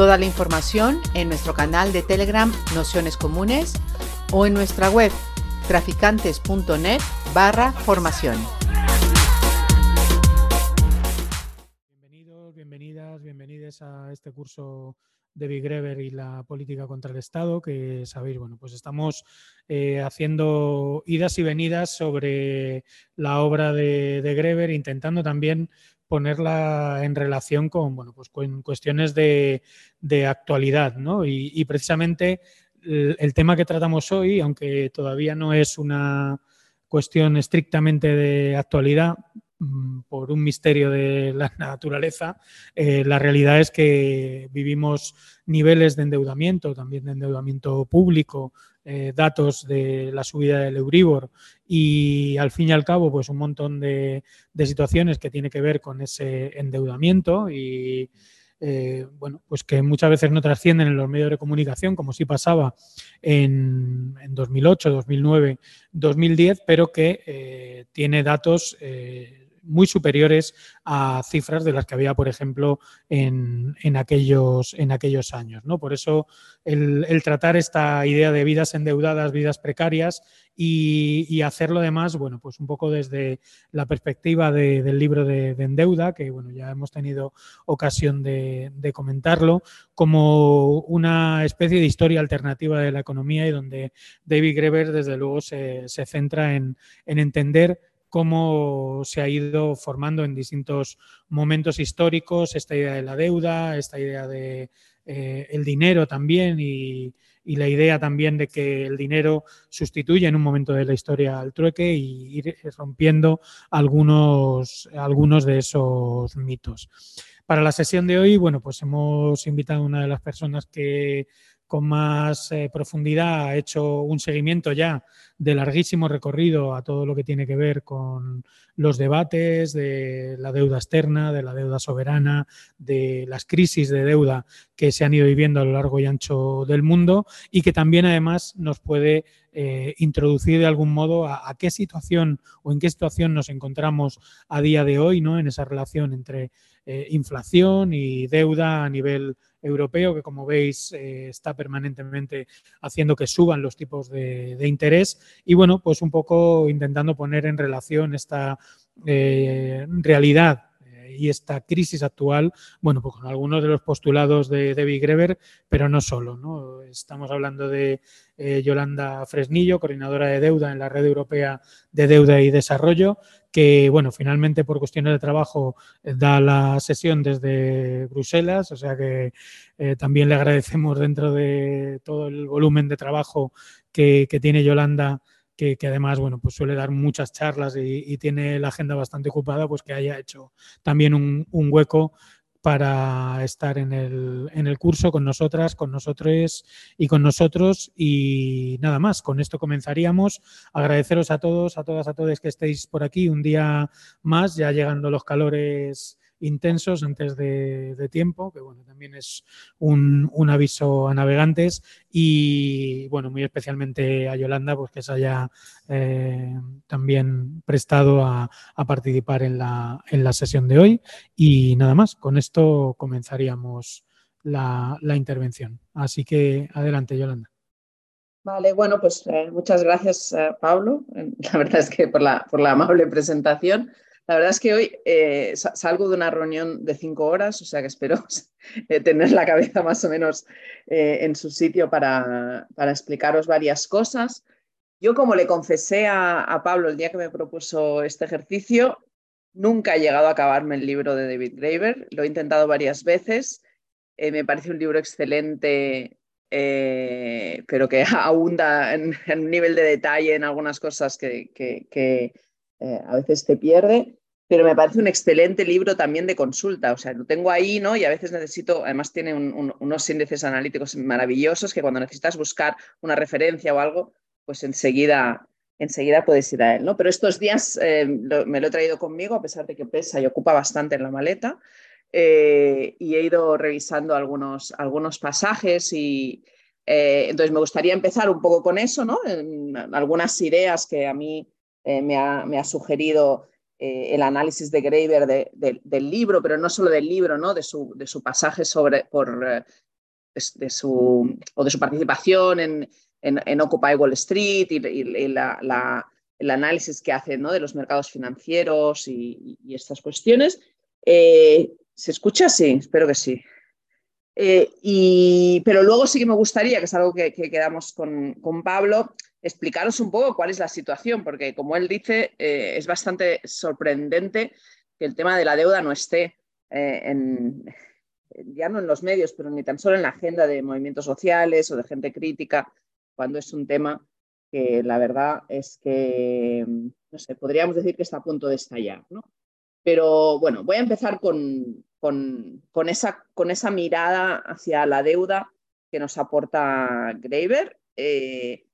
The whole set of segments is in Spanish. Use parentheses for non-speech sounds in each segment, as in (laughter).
Toda la información en nuestro canal de Telegram Nociones Comunes o en nuestra web traficantes.net barra formación. Bienvenidos, bienvenidas, bienvenidos a este curso de Big Greber y la política contra el Estado, que sabéis, bueno, pues estamos eh, haciendo idas y venidas sobre la obra de, de Greber, intentando también ponerla en relación con, bueno, pues con cuestiones de, de actualidad, ¿no? Y, precisamente el, tema que tratamos hoy, aunque todavía no es una cuestión estrictamente de actualidad, por un misterio de la (laughs) naturaleza, eh, la realidad es que vivimos niveles de endeudamiento, también de endeudamiento público, eh, datos de la subida del Euribor y al fin y al cabo pues un montón de, situaciones que tiene que ver con ese endeudamiento y eh, bueno, pues que muchas veces no trascienden en los medios de comunicación, como sí pasaba en, en 2008, 2009, 2010, pero que eh, tiene datos muy superiores a cifras de las que había, por ejemplo, en, en aquellos, en aquellos años. ¿no? Por eso el, tratar esta idea de vidas endeudadas, vidas precarias y, y, hacerlo además, bueno, pues un poco desde la perspectiva de, del libro de, de, Endeuda, que bueno, ya hemos tenido ocasión de, de, comentarlo, como una especie de historia alternativa de la economía y donde David Greber, desde luego, se, se centra en, en entender cómo se ha ido formando en distintos momentos históricos esta idea de la deuda, esta idea de eh, el dinero también y, la idea también de que el dinero sustituye en un momento de la historia al trueque y ir rompiendo algunos, algunos de esos mitos. Para la sesión de hoy, bueno, pues hemos invitado a una de las personas que con más eh, profundidad ha hecho un seguimiento ya de larguísimo recorrido a todo lo que tiene que ver con los debates de la deuda externa, de la deuda soberana, de las crisis de deuda que se han ido viviendo a lo largo y ancho del mundo y que también además nos puede eh, introducir de algún modo a, qué situación o en qué situación nos encontramos a día de hoy, ¿no? En esa relación entre eh, inflación y deuda a nivel europeo, que como veis eh, está permanentemente haciendo que suban los tipos de, interés. Y bueno, pues un poco intentando poner en relación esta eh, realidad y esta crisis actual, bueno, pues con algunos de los postulados de David Greber, pero no solo, ¿no? Estamos hablando de eh, Yolanda Fresnillo, coordinadora de deuda en la Red Europea de Deuda y Desarrollo, que, bueno, finalmente por cuestiones de trabajo eh, da la sesión desde Bruselas, o sea que eh, también le agradecemos dentro de todo el volumen de trabajo que, tiene Yolanda que, además, bueno, pues suele dar muchas charlas y, tiene la agenda bastante ocupada, pues que haya hecho también un hueco para estar en el, en el, curso con nosotras, con nosotros y con nosotros. Y nada más, con esto comenzaríamos. Agradeceros a todos, a todas, a todos que estéis por aquí un día más, ya llegando los calores intensos antes de, tiempo, que bueno, también es un, un, aviso a navegantes y bueno, muy especialmente a Yolanda, pues que se haya eh, también prestado a, a participar en la, en la, sesión de hoy y nada más, con esto comenzaríamos la, la intervención. Así que adelante, Yolanda. Vale, bueno, pues eh, muchas gracias, eh, Pablo. (laughs) La verdad es que por la, por la amable presentación. La verdad es que hoy eh, salgo de una reunión de cinco horas, o sea que espero (laughs) eh, tener la cabeza más o menos eh, en su sitio para, explicaros varias cosas. Yo, como le confesé a, Pablo el día que me propuso este ejercicio, nunca he llegado a acabarme el libro de David Graeber. Lo he intentado varias veces. Me parece un libro excelente, pero que (laughs) abunda en, un nivel de detalle en algunas cosas que a veces te pierde pero me parece un excelente libro también de consulta. O sea, lo tengo ahí, ¿no? Y a veces necesito, además tiene unos índices analíticos maravillosos que cuando necesitas buscar una referencia o algo, pues enseguida, enseguida puedes ir a él, ¿no? Pero estos días eh, me lo he traído conmigo, a pesar de que pesa y ocupa bastante en la maleta, eh, y he ido revisando algunos, algunos pasajes y eh, entonces me gustaría empezar un poco con eso, ¿no? algunas ideas que a mí me ha, me ha sugerido eh, el análisis de Graeber del libro, pero no solo del libro, ¿no? de, su, de su pasaje sobre, por, eh, de, su, o de su participación en, en, Occupy Wall Street y, la, el análisis que hace ¿no? de los mercados financieros y, estas cuestiones. Eh, ¿Se escucha? Sí, espero que sí. y, pero luego sí que me gustaría, que es algo que, que quedamos con, con Pablo, explicaros un poco cuál es la situación, porque como él dice, eh, es bastante sorprendente que el tema de la deuda no esté eh, en, ya no en los medios, pero ni tan solo en la agenda de movimientos sociales o de gente crítica, cuando es un tema que la verdad es que, no sé, podríamos decir que está a punto de estallar, ¿no? Pero bueno, voy a empezar con, con, esa, con esa mirada hacia la deuda que nos aporta Graeber. Eh,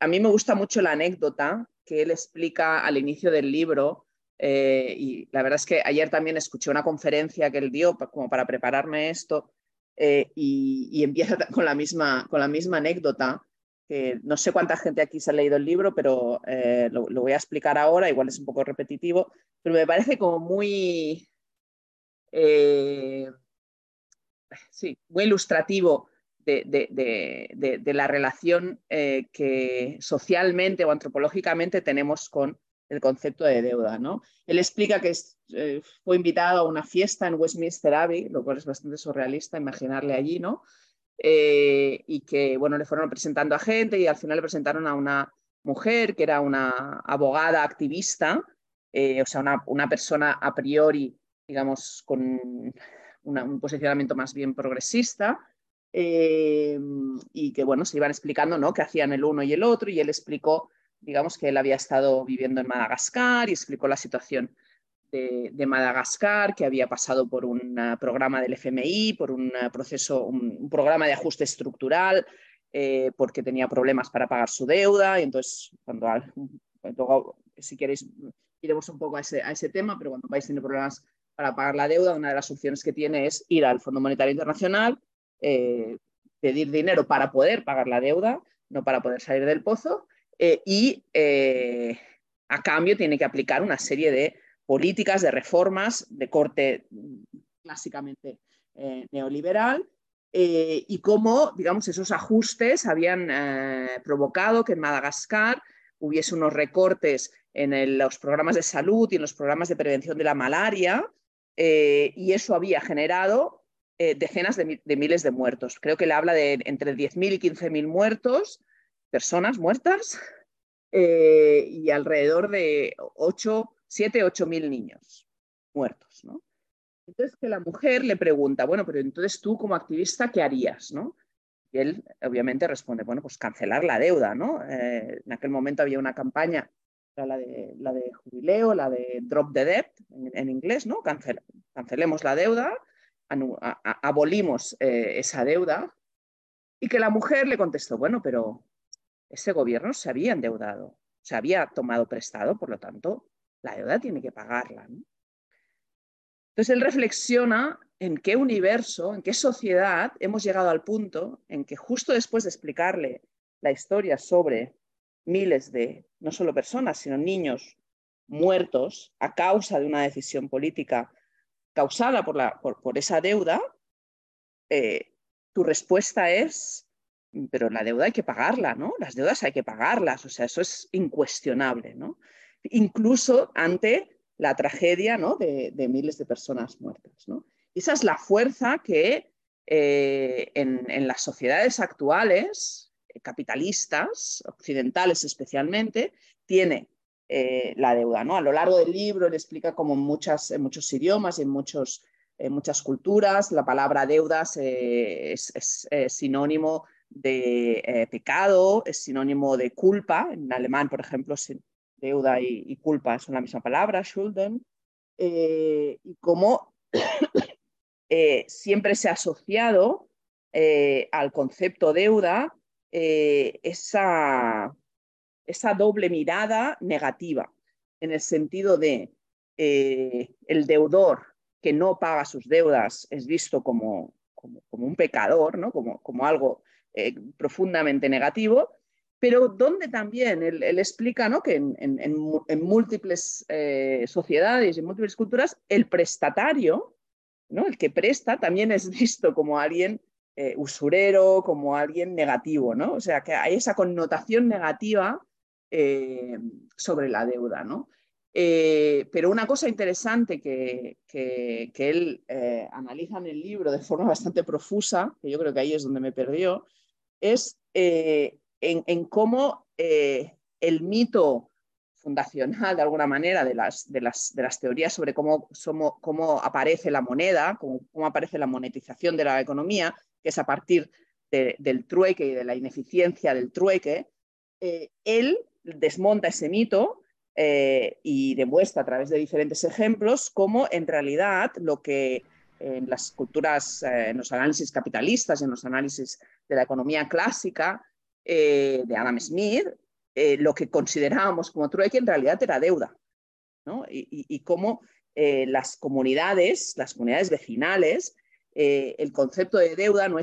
a mí me gusta mucho la anécdota que él explica al inicio del libro. Eh, y la verdad es que ayer también escuché una conferencia que él dio como para prepararme esto eh, y, empieza (laughs) con la, misma, con la misma anécdota. Que no sé cuánta gente aquí se ha leído el libro, pero eh, lo, lo, voy a explicar ahora, igual es un poco repetitivo, pero me parece como muy, sí, muy ilustrativo de, la relación eh, que socialmente o antropológicamente tenemos con el concepto de deuda. ¿no? Él explica que eh, fue invitado a una fiesta en Westminster Abbey, lo cual es bastante surrealista imaginarle allí, ¿no? Eh, y que bueno, le fueron presentando a gente y al final le presentaron a una mujer que era una abogada activista, o sea, una, una, persona a priori, digamos, con un posicionamiento más bien progresista, eh, y que bueno, se iban explicando ¿no? qué hacían el uno y el otro y él explicó, digamos, que él había estado viviendo en Madagascar y explicó la situación de, Madagascar, que había pasado por un ah, programa del FMI, por un ah, proceso, un, programa de ajuste estructural, eh, porque tenía problemas para pagar su deuda y entonces cuando, luego, si queréis, iremos un poco a ese, a ese tema, pero cuando vais teniendo problemas para pagar la deuda, una de las opciones que tiene es ir al Fondo Monetario Internacional, eh, pedir dinero para poder pagar la deuda, no para poder salir del pozo, eh, y eh, a cambio tiene que aplicar una serie de políticas, de reformas de corte clásicamente neoliberal, y cómo, digamos, esos ajustes habían provocado que en Madagascar hubiese unos recortes en los programas de salud y en los programas de prevención de la malaria, y eso había generado eh, decenas de, miles de muertos. Creo que le habla de entre 10.000 y 15.000 muertos, personas muertas, (laughs) eh, y alrededor de 8, 7, 8.000 niños muertos. ¿no? Entonces que la mujer le pregunta, bueno, pero entonces tú como activista, ¿qué harías? ¿no? Y él obviamente responde, bueno, pues cancelar la deuda. ¿no? Eh, en aquel momento había una campaña, la de, la de jubileo, la de drop the debt en, inglés, ¿no? cancelemos la deuda abolimos eh, esa deuda y que la mujer le contestó, bueno, pero ese gobierno se había endeudado, se había tomado prestado, por lo tanto, la deuda tiene que pagarla. Entonces él reflexiona en qué universo, en qué sociedad hemos llegado al punto en que justo después de explicarle la historia sobre miles de, no solo personas, sino niños muertos a causa de una decisión política causada por, esa deuda, eh, tu respuesta es, pero la deuda hay que pagarla, ¿no? Las deudas hay que pagarlas, o sea, eso es incuestionable, ¿no? Incluso ante la tragedia ¿no? de, miles de personas muertas, ¿no? esa es la fuerza que eh, en, las sociedades actuales, eh, capitalistas, occidentales especialmente, tiene eh, la deuda. ¿no? A lo largo del libro él explica como en, muchos idiomas y en, muchos, muchas culturas la palabra deudas es, sinónimo de pecado, es sinónimo de culpa. En alemán, por ejemplo, deuda y, culpa son la misma palabra, Schulden. y cómo (coughs) siempre se ha asociado al concepto deuda esa, esa doble mirada negativa, en el sentido de el deudor que no paga sus deudas es visto como, como, un pecador, ¿no? como, como algo eh, profundamente negativo, pero donde también él, explica ¿no? que en, múltiples eh, sociedades y en múltiples culturas el prestatario, ¿no? el que presta, también es visto como alguien eh, usurero, como alguien negativo, ¿no? O sea, que hay esa connotación negativa sobre la deuda, ¿no? Eh, pero una cosa interesante que, él eh, analiza en el libro de forma bastante profusa, que yo creo que ahí es donde me perdió, es eh, en, cómo el mito fundacional, de alguna manera, de las, de las, de las teorías sobre cómo, cómo aparece la moneda, cómo, aparece la monetización de la economía, que es a partir del trueque y de la ineficiencia del trueque, él desmonta ese mito eh, y demuestra a través de diferentes ejemplos cómo en realidad lo que en las culturas, eh, en los análisis capitalistas en los análisis de la economía clásica eh, de Adam Smith, lo que considerábamos como trueque en realidad era deuda. Y, cómo las comunidades, las comunidades vecinales, el concepto de deuda no,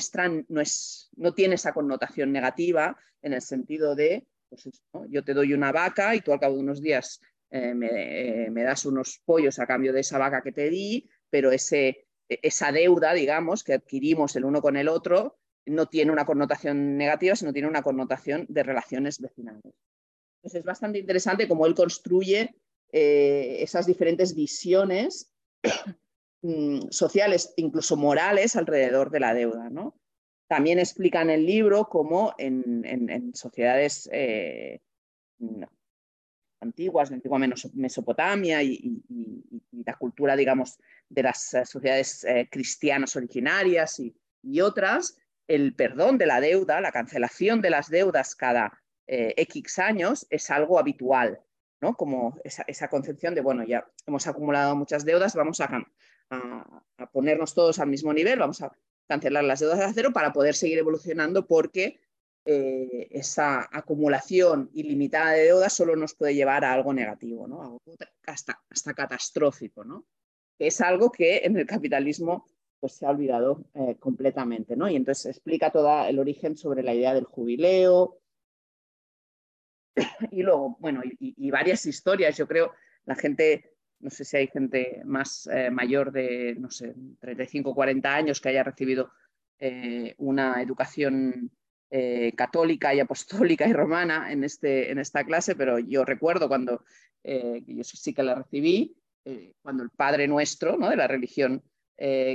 no, es, no tiene esa connotación negativa en el sentido de pues yo te doy una vaca y tú al cabo de unos días eh, eh, me, das unos pollos a cambio de esa vaca que te di, pero ese, e, esa deuda, digamos, que adquirimos el uno con el otro, no tiene una connotación negativa, sino tiene una connotación de relaciones vecinales. Entonces es bastante interesante cómo él construye eh, esas diferentes visiones (coughs) mm, sociales, incluso morales, alrededor de la deuda. ¿no? También explica en el libro cómo en, sociedades eh, antiguas, la antigua Mesopotamia y, la cultura, digamos, de las eh, sociedades eh, cristianas originarias y, otras, el perdón de la deuda, la cancelación de las deudas cada X años es algo habitual, ¿no? Como esa, concepción de, bueno, ya hemos acumulado muchas deudas, vamos a, ponernos todos al mismo nivel, vamos a cancelar las deudas a cero para poder seguir evolucionando porque eh, esa acumulación ilimitada de deudas solo nos puede llevar a algo negativo, ¿no? hasta, hasta catastrófico, ¿no? que es algo que en el capitalismo pues, se ha olvidado eh, completamente. ¿no? Y entonces explica todo el origen sobre la idea del jubileo. (coughs) Y luego, bueno, y varias historias, yo creo, la gente no sé si hay gente más eh, mayor de, no sé, 35 o 40 años que haya recibido eh, una educación eh, católica y apostólica y romana en, este, en esta clase, pero yo recuerdo cuando, yo sí que la recibí, cuando el Padre Nuestro ¿no? de la religión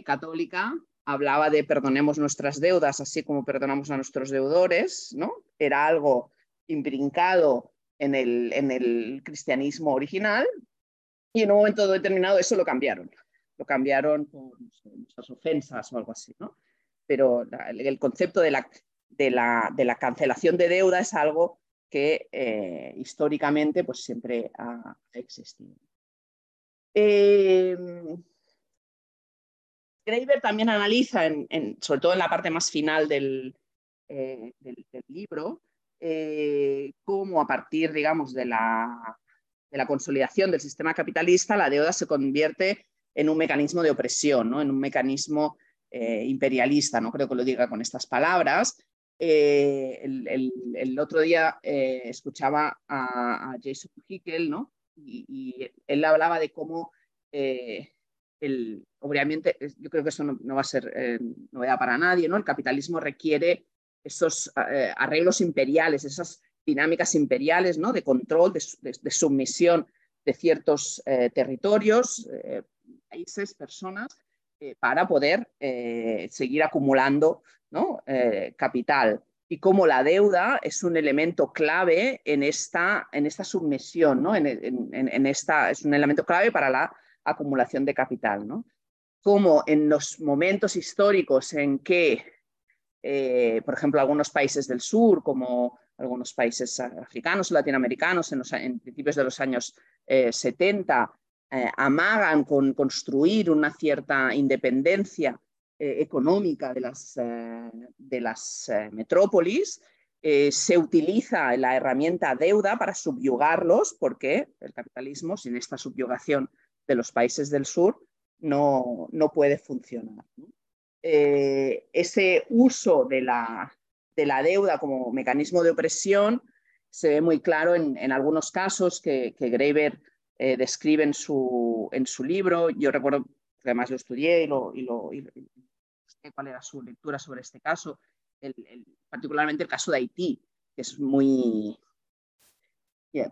católica hablaba de perdonemos nuestras deudas así como perdonamos a nuestros deudores, ¿no? Era algo imbrincado en el, en el cristianismo original, y en un momento determinado eso lo cambiaron. Lo cambiaron por muchas ofensas o algo así, ¿no? Pero el concepto de la, de, la, de la, cancelación de deuda es algo que eh, históricamente pues, siempre ha, existido. Eh, también analiza, en, sobre todo en la parte más final del, eh, del libro, eh, cómo a partir, digamos, de la, de la consolidación del sistema capitalista, la deuda se convierte en un mecanismo de opresión, ¿no? en un mecanismo eh, imperialista, no creo que lo diga con estas palabras. Eh, el, otro día eh, escuchaba a, Jason Hickel, ¿no? Y, él hablaba de cómo, el, obviamente, yo creo que eso no, va a ser novedad para nadie, ¿no? El capitalismo requiere esos arreglos imperiales, esas dinámicas imperiales, ¿no? de control, de, sumisión de ciertos eh, territorios, eh, países, personas, eh, para poder seguir acumulando capital. Y como la deuda es un elemento clave en esta, en esta sumisión, ¿no? en, esta, es un elemento clave para la acumulación de capital. ¿no? Como en los momentos históricos en que, por ejemplo, algunos países del sur, como algunos países africanos, latinoamericanos, en, principios de los años 70, amagan con construir una cierta independencia económica de las, de las metrópolis, se utiliza la herramienta deuda para subyugarlos, porque el capitalismo, sin esta subyugación de los países del sur, no, no puede funcionar. ese uso de la, de la deuda como mecanismo de opresión se ve muy claro en, algunos casos que, que Graeber eh, describe en su, en su libro. Yo recuerdo que además lo estudié y, lo, y, lo, sé cuál era su lectura sobre este caso, particularmente el caso de Haití, que es muy,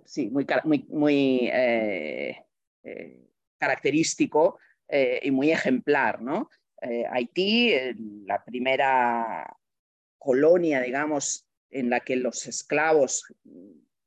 sí, muy, muy, muy eh, eh, característico y muy ejemplar. ¿no? Haití, la primera colonia, digamos, en la que los esclavos,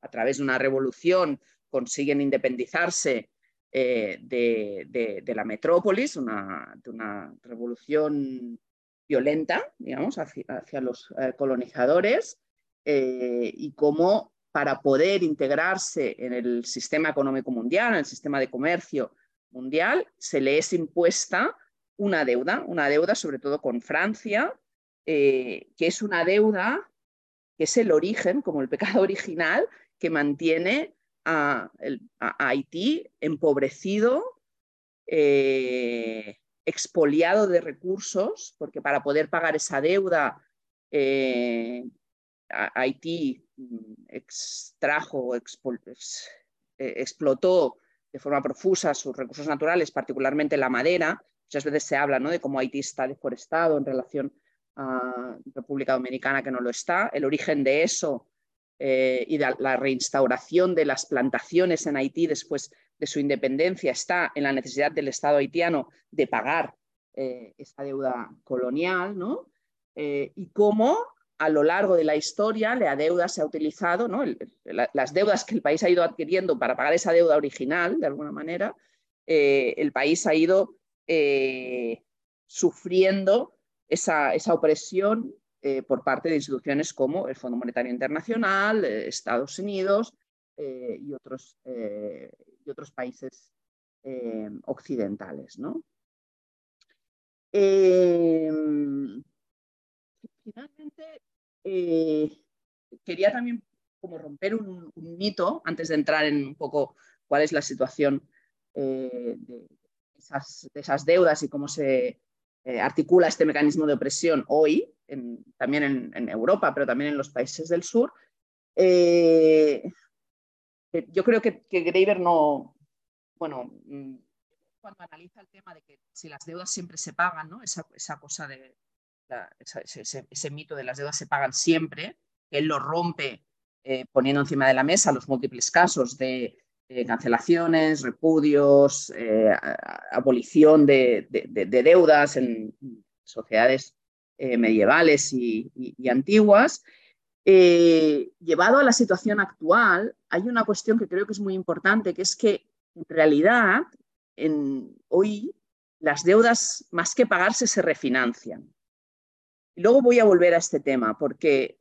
a través de una revolución, consiguen independizarse eh, de, la metrópolis, una, de una revolución violenta, digamos, hacia, los eh, colonizadores, eh, y cómo para poder integrarse en el sistema económico mundial, en el sistema de comercio mundial, se le es impuesta una deuda, una deuda sobre todo con Francia, que es una deuda que es el origen, como el pecado (laughs) original, que mantiene a, Haití empobrecido, eh, expoliado de recursos, porque para poder pagar esa deuda, eh, Haití mm, extrajo, eh, explotó de forma profusa sus recursos naturales, particularmente la madera. Muchas veces se habla ¿no? de cómo Haití está deforestado en relación República Dominicana que no lo está. El origen de eso eh, y de la reinstauración de las plantaciones en Haití después de su independencia está en la necesidad del Estado haitiano de pagar eh, esa deuda colonial, ¿no? Eh, y cómo a lo largo de la historia la deuda se ha utilizado, ¿no? las deudas que el país ha ido adquiriendo para pagar esa deuda original, de alguna manera, el país ha ido sufriendo esa, opresión eh, por parte de instituciones como el Fondo Monetario Internacional, eh, Estados Unidos eh, y, otros, y, otros, países occidentales. ¿no? finalmente, quería también como romper un, mito antes de entrar en un poco cuál es la situación de esas deudas y cómo se eh, articula este mecanismo de opresión hoy, también en, Europa, pero también en los países del sur. Eh, eh, yo creo que, que no, bueno, mm, cuando analiza el tema de que si las deudas siempre se pagan, ¿no? esa, cosa de ese, mito de las deudas se pagan siempre, él lo rompe poniendo encima de la mesa los múltiples casos de eh, cancelaciones, repudios, eh, abolición de, deudas en sociedades eh, medievales y, antiguas. llevado a la situación actual, hay una cuestión que creo que es muy importante, que es que en realidad hoy las deudas más que pagarse se refinancian. Y luego voy a volver a este tema porque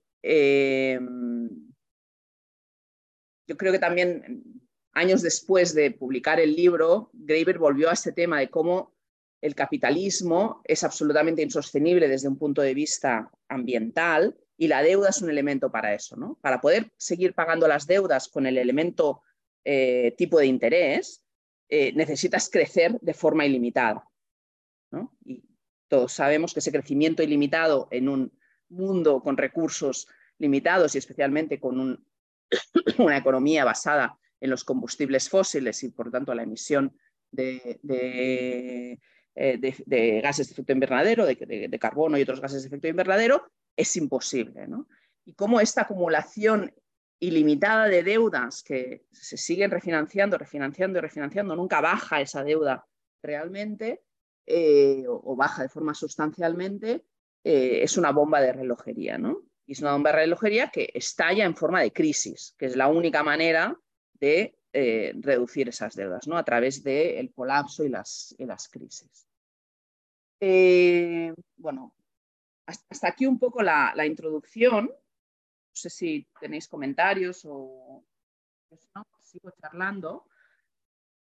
yo creo que también años después de publicar el libro, Graeber volvió a este tema de cómo el capitalismo es absolutamente insostenible desde un punto de vista ambiental y la deuda es un elemento para eso. ¿no? Para poder seguir pagando las deudas con el elemento eh, tipo de interés, eh, necesitas crecer de forma ilimitada. Y todos sabemos que ese crecimiento ilimitado en un mundo con recursos limitados y especialmente con (coughs) una economía basada en los combustibles fósiles y, por tanto, la emisión de, eh, gases de efecto invernadero, de, carbono y otros gases de efecto invernadero, es imposible. Y cómo esta acumulación ilimitada de deudas que se siguen refinanciando, refinanciando y refinanciando, nunca baja esa deuda realmente eh, o, baja de forma sustancialmente, eh, es una bomba de relojería. ¿no? Y es una bomba de relojería que estalla en forma de crisis, que es la única manera de eh, reducir esas deudas ¿no? a través del colapso y las, las crisis. Eh, bueno, hasta aquí un poco la, introducción. No sé si tenéis comentarios o no, sigo charlando.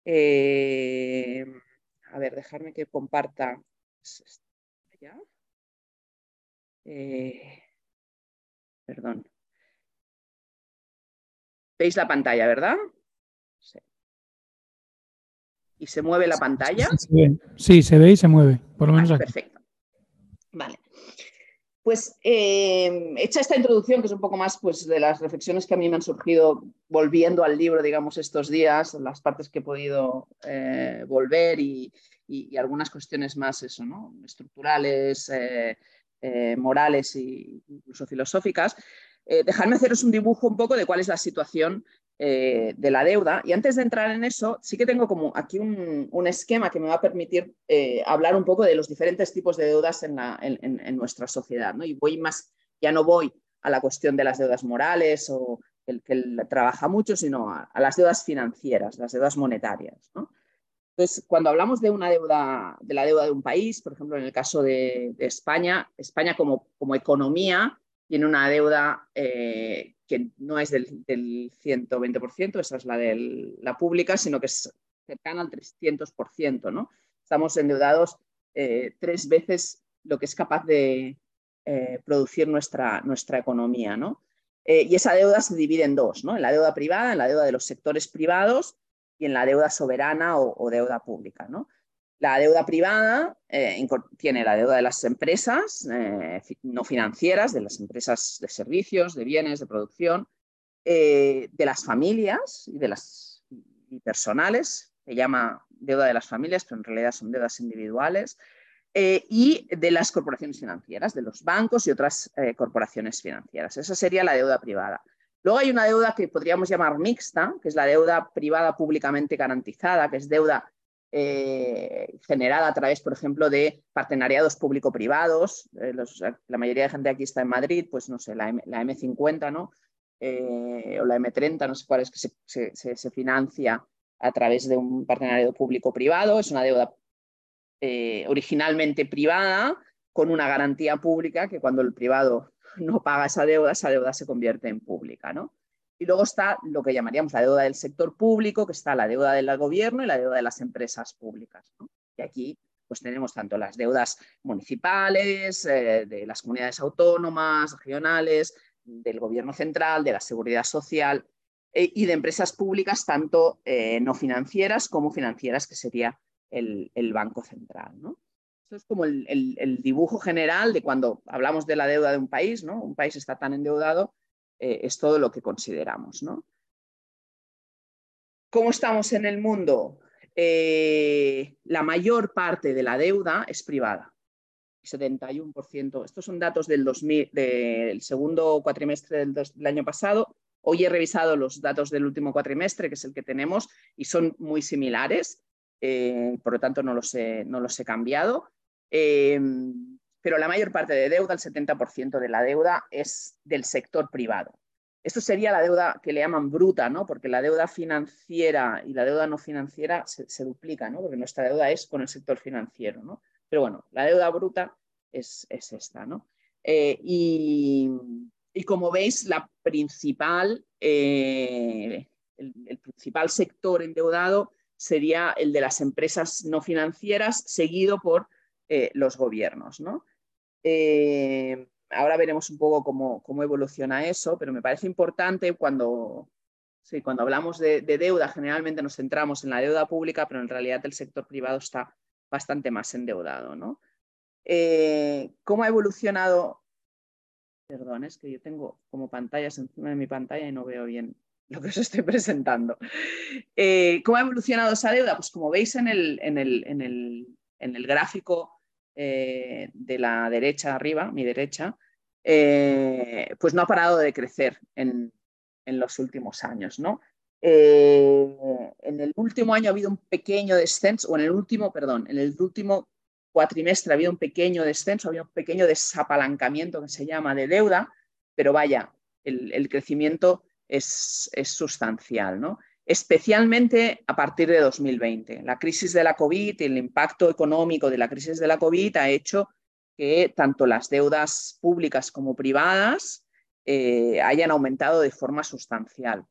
Eh, a ver, dejarme que comparta. Eh, perdón. ¿Veis la pantalla, verdad? Sí. ¿Y se mueve la pantalla? Sí, se ve, y se mueve, por lo menos aquí. Perfecto. Vale. Pues eh, hecha esta introducción, que es un poco más pues, de las reflexiones que a mí me han surgido volviendo al libro, digamos, estos días, las partes que he podido eh, volver y, algunas cuestiones más eso, ¿no? estructurales, eh, morales e incluso filosóficas, dejarme haceros un dibujo un poco de cuál es la situación eh, de la deuda. Y antes de entrar en eso, sí que tengo como aquí un, esquema que me va a permitir eh, hablar un poco de los diferentes tipos de deudas en, nuestra sociedad. ¿no? Y voy más, ya no voy a la cuestión de las deudas morales o el que trabaja mucho, sino a, las deudas financieras, las deudas monetarias. Entonces, cuando hablamos de una deuda, de la deuda de un país, por ejemplo, en el caso de, España, España como, como economía tiene una deuda eh, que no es del, 120%, esa es la de la pública, sino que es cercana al 300%. ¿no? Estamos endeudados eh, tres veces lo que es capaz de eh, producir nuestra, nuestra economía. ¿no? y esa deuda se divide en dos, ¿no? en la deuda privada, en la deuda de los sectores privados y en la deuda soberana o, o deuda pública. ¿no? La deuda privada eh, tiene la deuda de las empresas eh, no financieras, de las empresas de servicios, de bienes, de producción, eh, de las familias y de las personales, se llama deuda de las familias, pero en realidad son deudas individuales, y de las corporaciones financieras, de los bancos y otras corporaciones financieras. Esa sería la deuda privada. Luego hay una deuda que podríamos llamar mixta, que es la deuda privada públicamente garantizada, que es deuda eh, generada a través, por ejemplo, de partenariados público-privados. Eh, la mayoría de gente aquí está en Madrid, pues no sé, la, M, 50 ¿no? Eh, o la M30, no sé cuál es que se, financia a través de un partenariado público-privado. Es una deuda originalmente privada con una garantía pública que cuando el privado (laughs) no paga esa deuda, esa deuda se convierte en pública. ¿no? Y luego está lo que llamaríamos la deuda del sector público, que está la deuda del gobierno y la deuda de las empresas públicas. Y aquí pues tenemos tanto las deudas municipales, eh, de las comunidades autónomas, regionales, del gobierno central, de la seguridad social eh, y de empresas públicas, tanto eh, no financieras como financieras, que sería el, Banco Central. ¿no? Esto es como el, el, dibujo general de cuando hablamos de la deuda de un país, ¿no? Un país está tan endeudado eh, es todo lo que consideramos. ¿no? ¿Cómo estamos en el mundo? Eh, la mayor parte de la deuda es privada. 71%. Estos son datos del, del segundo cuatrimestre del, año pasado. Hoy he revisado los datos del último cuatrimestre, que es el que tenemos, y son muy similares. Eh, por lo tanto, no los he, no los he cambiado pero la mayor parte de deuda, el 70% de la deuda, es del sector privado. Esto sería la deuda que le llaman bruta, ¿no? porque la deuda financiera y la deuda no financiera se, duplican, ¿no? porque nuestra deuda es con el sector financiero. ¿no? Pero bueno, la deuda bruta es, esta. ¿no? Eh, y, como veis, la principal, eh, el, principal sector endeudado sería el de las empresas no financieras, seguido por eh, los gobiernos. ¿no? Eh, ahora veremos un poco cómo, evoluciona eso, pero me parece importante cuando, cuando hablamos de, deuda, generalmente nos centramos en la deuda pública, pero en realidad el sector privado está bastante más endeudado. ¿no? Eh, ¿Cómo ha evolucionado? Perdón, es que yo tengo como pantallas encima de mi pantalla y no veo bien lo que os estoy presentando. ¿Cómo ha evolucionado esa deuda? Pues como veis en el, en el gráfico eh, de la derecha arriba, mi derecha, eh, pues no ha parado de crecer en, los últimos años. ¿no? Eh, en el último año ha habido un pequeño descenso, o en el último, perdón, en el último cuatrimestre ha habido un pequeño descenso, había un pequeño desapalancamiento que se llama de deuda, pero vaya, el, crecimiento es, es, sustancial. ¿no? Especialmente a partir de 2020. La crisis de la COVID y el impacto económico de la crisis de la COVID ha hecho que tanto las deudas públicas como privadas eh, hayan aumentado de forma sustancial.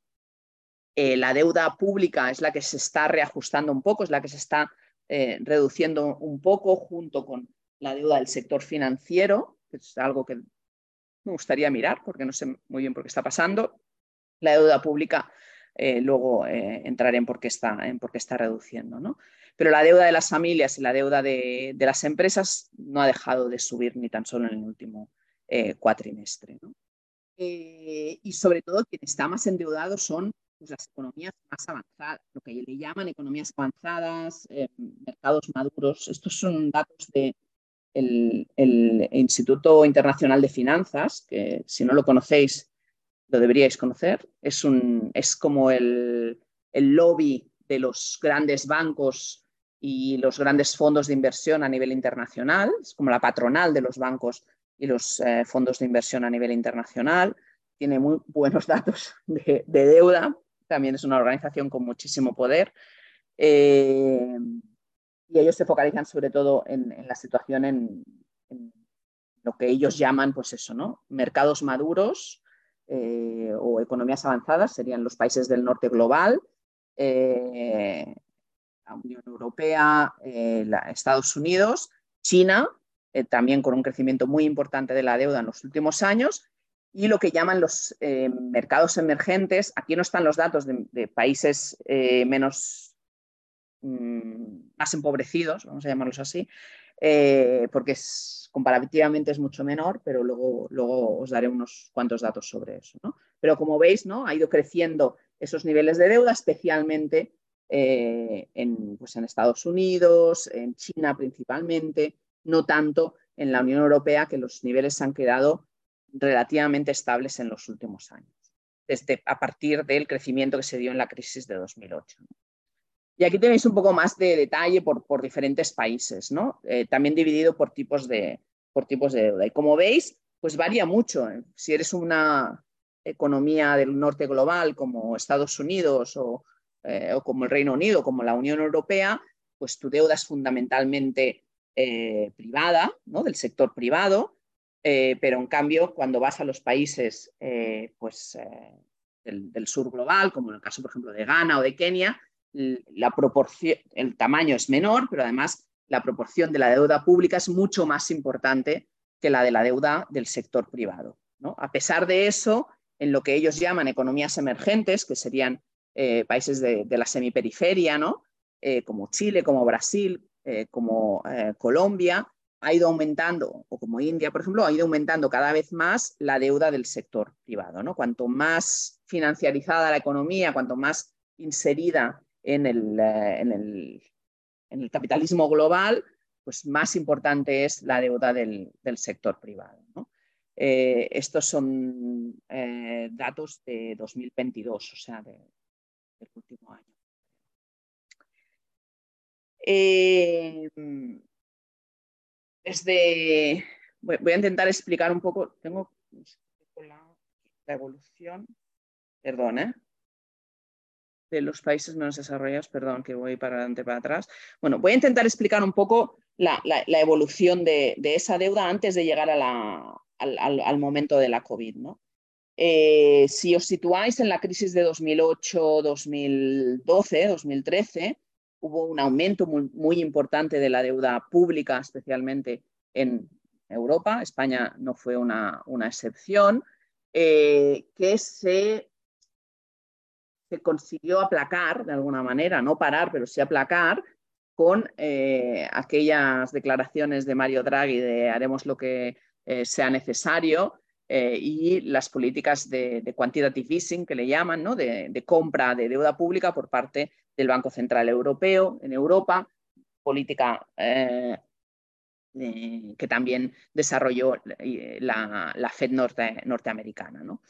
la deuda pública es la que se está reajustando un poco, es la que se está reduciendo un poco junto con la deuda del sector financiero, que es algo que me gustaría mirar porque no sé muy bien por qué está pasando. La deuda pública, eh, luego eh, entraré en por qué está, en por qué está reduciendo. ¿no? Pero la deuda de las familias y la deuda de, las empresas no ha dejado de subir ni tan solo en el último eh, cuatrimestre. y sobre todo quien está más endeudado son pues, las economías más avanzadas, lo que le llaman economías avanzadas, mercados maduros. Estos son datos de, el, Instituto Internacional de Finanzas, que si no lo conocéis, lo deberíais conocer. Es, un, es como el, lobby de los grandes bancos y los grandes fondos de inversión a nivel internacional. Es como la patronal de los bancos y los eh, fondos de inversión a nivel internacional. Tiene muy buenos (laughs) datos de, deuda. También es una organización con muchísimo poder. Eh, y ellos se focalizan sobre todo en, la situación en, lo que ellos llaman, pues eso, ¿no? Mercados maduros eh, o economías avanzadas, serían los países del norte global, eh, la Unión Europea, eh, Estados Unidos, China, también con un crecimiento muy importante de la deuda en los últimos años, y lo que llaman los mercados emergentes. Aquí no están los datos de países menos Mm, más empobrecidos, vamos a llamarlos así, eh, porque es, comparativamente es mucho menor, pero luego, luego os daré unos cuantos datos sobre eso. Pero como veis, ¿no? ha ido creciendo esos niveles de deuda, especialmente eh, en, pues en Estados Unidos, en China principalmente, no tanto en la Unión Europea, que los niveles han quedado relativamente estables en los últimos años, desde a partir del crecimiento que se dio en la crisis de 2008. Y aquí tenéis un poco más de detalle por, por diferentes países, ¿no? Eh, también dividido por tipos, de, por tipos de deuda. Y como veis, pues varía mucho. ¿eh? Si eres una economía del norte global como Estados Unidos o, eh, o, como el Reino Unido, como la Unión Europea, pues tu deuda es fundamentalmente privada, ¿no? del sector privado, pero en cambio cuando vas a los países pues, del, del, sur global, como en el caso por ejemplo de Ghana o de Kenia, la proporción, el tamaño es menor, pero además la proporción de la deuda pública es mucho más importante que la de la deuda del sector privado. ¿no? A pesar de eso, en lo que ellos llaman economías emergentes, que serían eh, países de, la semiperiferia, ¿no? Eh, como Chile, como Brasil, eh, como Colombia, ha ido aumentando, o como India, por ejemplo, ha ido aumentando cada vez más la deuda del sector privado. ¿no? Cuanto más financiarizada la economía, cuanto más inserida en el, eh, en el, en el capitalismo global, pues más importante es la deuda del, del sector privado. Eh, estos son eh, datos de 2022, o sea, de, del último año. desde, voy, a intentar explicar un poco, tengo la, la evolución, perdón, ¿eh? De los países menos desarrollados, perdón, que voy para adelante, para atrás. Bueno, voy a intentar explicar un poco la, evolución de, esa deuda antes de llegar al, momento de la COVID. ¿no? Eh, si os situáis en la crisis de 2008, 2012, 2013, hubo un aumento muy, importante de la deuda pública, especialmente en Europa. España no fue una, excepción, eh, que se se consiguió aplacar de alguna manera, no parar, pero sí aplacar con eh, aquellas declaraciones de Mario Draghi de haremos lo que eh, sea necesario eh, y las políticas de, quantitative easing que le llaman, ¿no? de, compra de deuda pública por parte del Banco Central Europeo en Europa, política que también desarrolló la, la Fed norte, norteamericana. ¿no?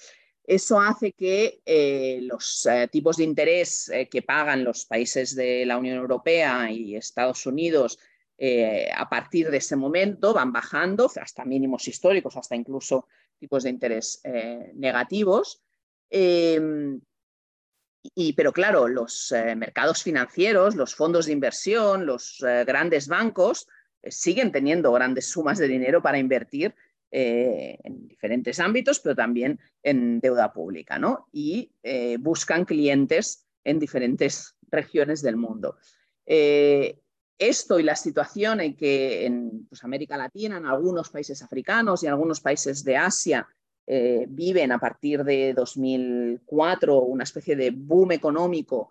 Eso hace que eh, los eh, tipos de interés eh, que pagan los países de la Unión Europea y Estados Unidos a partir de ese momento van bajando hasta mínimos históricos, hasta incluso tipos de interés negativos. Em, y, pero claro, los mercados financieros, los fondos de inversión, los grandes bancos siguen teniendo grandes sumas de dinero para invertir eh, en diferentes ámbitos, pero también en deuda pública, ¿no? Y eh, buscan clientes en diferentes regiones del mundo. Eh, esto y la situación en que en pues, América Latina, en algunos países africanos y en algunos países de Asia viven a partir de 2004 una especie de boom económico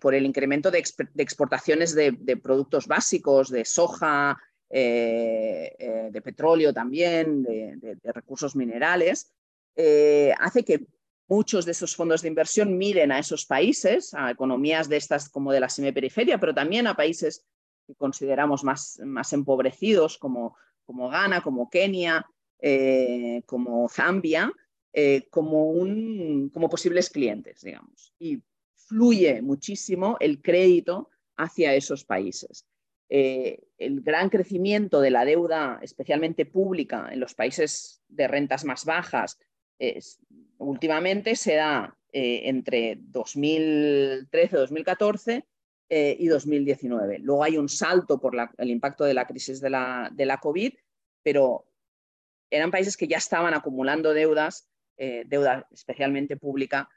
por el incremento de, exportaciones de, productos básicos, de soja, eh, eh, de petróleo también, de, recursos minerales, eh, hace que muchos de esos fondos de inversión miren a esos países, a economías de estas como de la semiperiferia, pero también a países que consideramos más, más empobrecidos como, como Ghana, como Kenia, como Zambia, como, un, como posibles clientes, digamos. Y fluye muchísimo el crédito hacia esos países. Eh, el gran crecimiento de la deuda, especialmente pública, en los países de rentas más bajas, últimamente se da eh, entre 2013-2014 eh, y 2019. Luego hay un salto por el impacto de la crisis de la, de la, COVID, pero eran países que ya estaban acumulando deudas, deuda especialmente pública,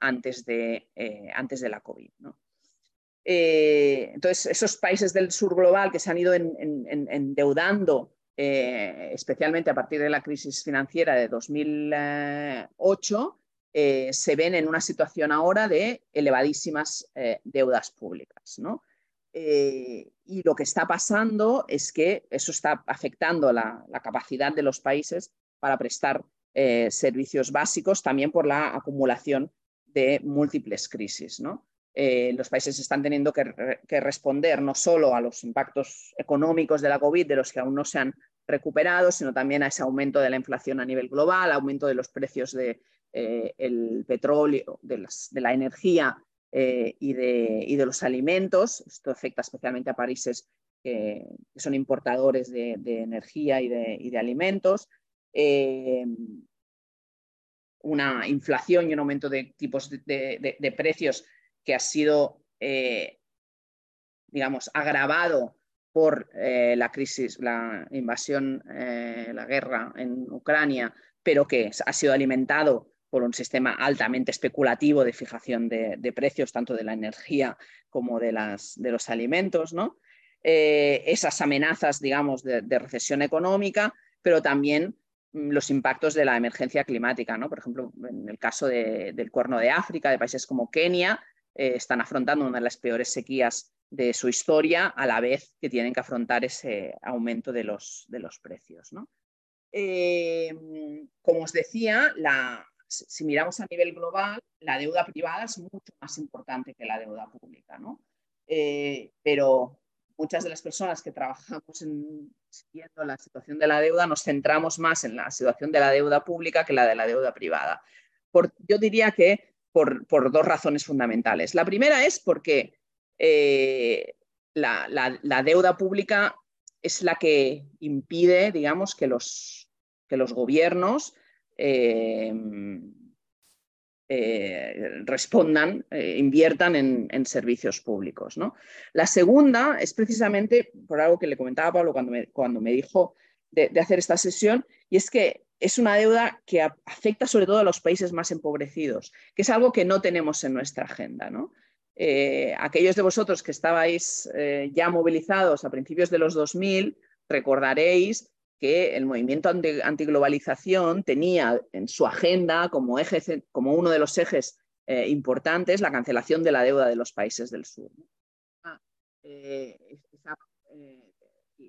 antes, de, antes de la COVID. ¿no? Eh, entonces, esos países del sur global que se han ido endeudando, eh, especialmente a partir de la crisis financiera de 2008, eh, se ven en una situación ahora de elevadísimas deudas públicas. y lo que está pasando es que eso está afectando la, la capacidad de los países para prestar servicios básicos, también por la acumulación de múltiples crisis. ¿no? Eh, los países están teniendo que, responder no solo a los impactos económicos de la COVID, de los que aún no se han recuperado, sino también a ese aumento de la inflación a nivel global, aumento de los precios del de, petróleo, de, la energía eh, y, de, los alimentos. Esto afecta especialmente a países que, son importadores de, energía y de, alimentos. Eh, una inflación y un aumento de tipos de, precios que ha sido, eh, digamos, agravado por eh, la crisis, la invasión, eh, la guerra en Ucrania, pero que ha sido alimentado por un sistema altamente especulativo de fijación de, precios, tanto de la energía como de, las, de los alimentos, ¿no? esas amenazas, digamos, de, recesión económica, pero también mm, los impactos de la emergencia climática, ¿no? Por ejemplo, en el caso del Cuerno de África, de países como Kenia, eh, están afrontando una de las peores sequías de su historia, a la vez que tienen que afrontar ese aumento de los, de los precios. Eh, como os decía, si miramos a nivel global, la deuda privada es mucho más importante que la deuda pública, eh, pero muchas de las personas que trabajamos en, siguiendo la situación de la deuda nos centramos más en la situación de la deuda pública que la de la deuda privada. yo diría que por, dos razones fundamentales. La primera es porque eh, la, deuda pública es la que impide, digamos, que los, que los gobiernos eh, eh, respondan, inviertan en, servicios públicos. La segunda es precisamente por algo que le comentaba Pablo cuando cuando me dijo de, hacer esta sesión, y es que es una deuda que afecta sobre todo a los países más empobrecidos, que es algo que no tenemos en nuestra agenda. Eh, aquellos de vosotros que estabais eh, ya movilizados a principios de los 2000, recordaréis que el movimiento antiglobalización tenía en su agenda como, eje, como uno de los ejes eh, importantes la cancelación de la deuda de los países del sur. Ah,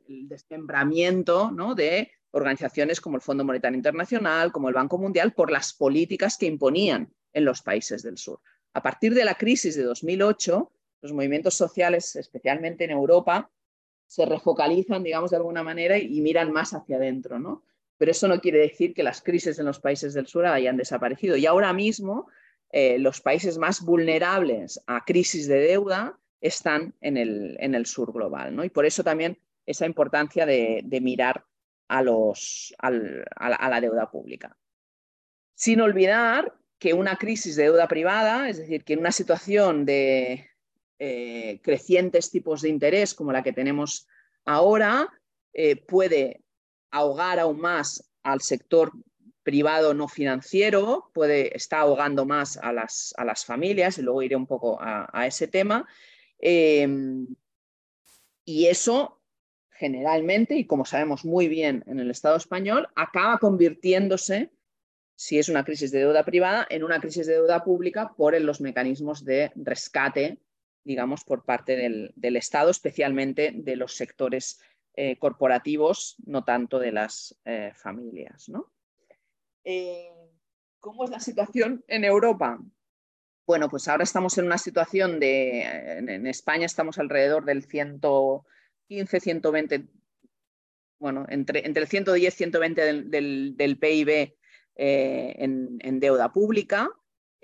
el desmembramiento de organizaciones como el Fondo Monetario Internacional, como el Banco Mundial, por las políticas que imponían en los países del sur. A partir de la crisis de 2008, los movimientos sociales, especialmente en Europa, se refocalizan, digamos, de alguna manera y miran más hacia adentro, ¿no? Pero eso no quiere decir que las crisis en los países del sur hayan desaparecido. Y ahora mismo, eh, los países más vulnerables a crisis de deuda están en el, en el sur global, ¿no? Y por eso también esa importancia de, mirar a, la, deuda pública. Sin olvidar que una crisis de deuda privada, es decir, que en una situación de eh, crecientes tipos de interés como la que tenemos ahora, eh, puede ahogar aún más al sector privado no financiero, puede, está ahogando más a las, a las familias, y luego iré un poco a, ese tema. Em, y eso generalmente, y como sabemos muy bien en el Estado español, acaba convirtiéndose, si es una crisis de deuda privada, en una crisis de deuda pública por los mecanismos de rescate, digamos, por parte del, Estado, especialmente de los sectores eh, corporativos, no tanto de las eh, familias. Eh, ¿Cómo es la situación en Europa? Bueno, pues ahora estamos en una situación de, en, España estamos alrededor del 115, 120, bueno, entre, entre el 110 y 120 del, PIB en, deuda pública.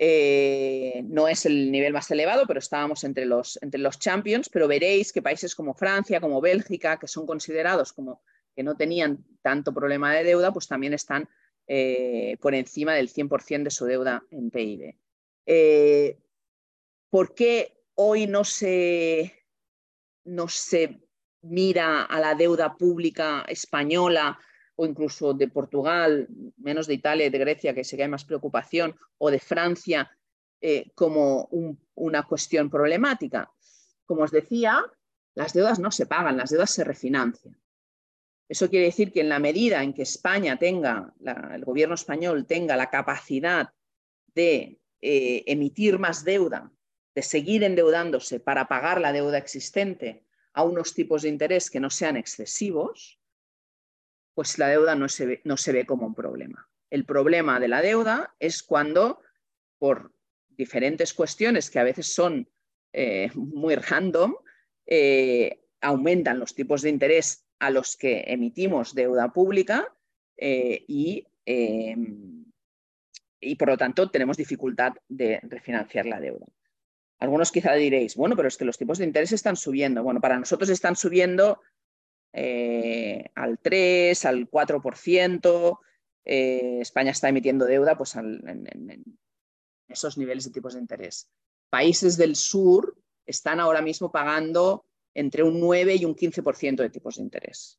Eh, no es el nivel más elevado, pero estábamos entre los, entre los champions, pero veréis que países como Francia, como Bélgica, que son considerados como que no tenían tanto problema de deuda, pues también están eh, por encima del 100% de su deuda en PIB. Eh, ¿Por qué hoy no se, no se mira a la deuda pública española o incluso de Portugal, menos de Italia y de Grecia, que sé que hay más preocupación, o de Francia eh, como una cuestión problemática. Como os decía, las deudas no se pagan, las deudas se refinancian. Eso quiere decir que en la medida en que España tenga, el gobierno español tenga la capacidad de eh, emitir más deuda, de seguir endeudándose para pagar la deuda existente a unos tipos de interés que no sean excesivos, pues la deuda no se ve, no se ve como un problema. El problema de la deuda es cuando, por diferentes cuestiones que a veces son eh, muy random, eh, aumentan los tipos de interés a los que emitimos deuda pública eh, y, y, por lo tanto, tenemos dificultad de refinanciar la deuda. Algunos quizá diréis, bueno, pero es que los tipos de interés están subiendo. Bueno, para nosotros están subiendo eh, al 3, al 4%. Eh, España está emitiendo deuda pues, en, esos niveles de tipos de interés. Países del sur están ahora mismo pagando entre un 9 y un 15% de tipos de interés.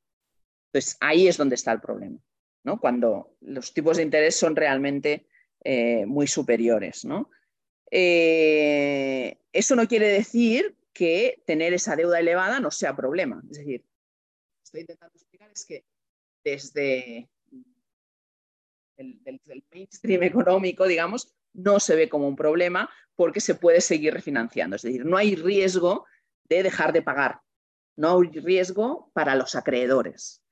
Entonces, ahí es donde está el problema, ¿no? cuando los tipos de interés son realmente eh, muy superiores. ¿no? Eso no quiere decir que tener esa deuda elevada no sea problema. Es decir, estoy intentando explicar es que desde el, mainstream económico, digamos, no se ve como un problema porque se puede seguir refinanciando. Es decir, no hay riesgo de dejar de pagar, no hay riesgo para los acreedores.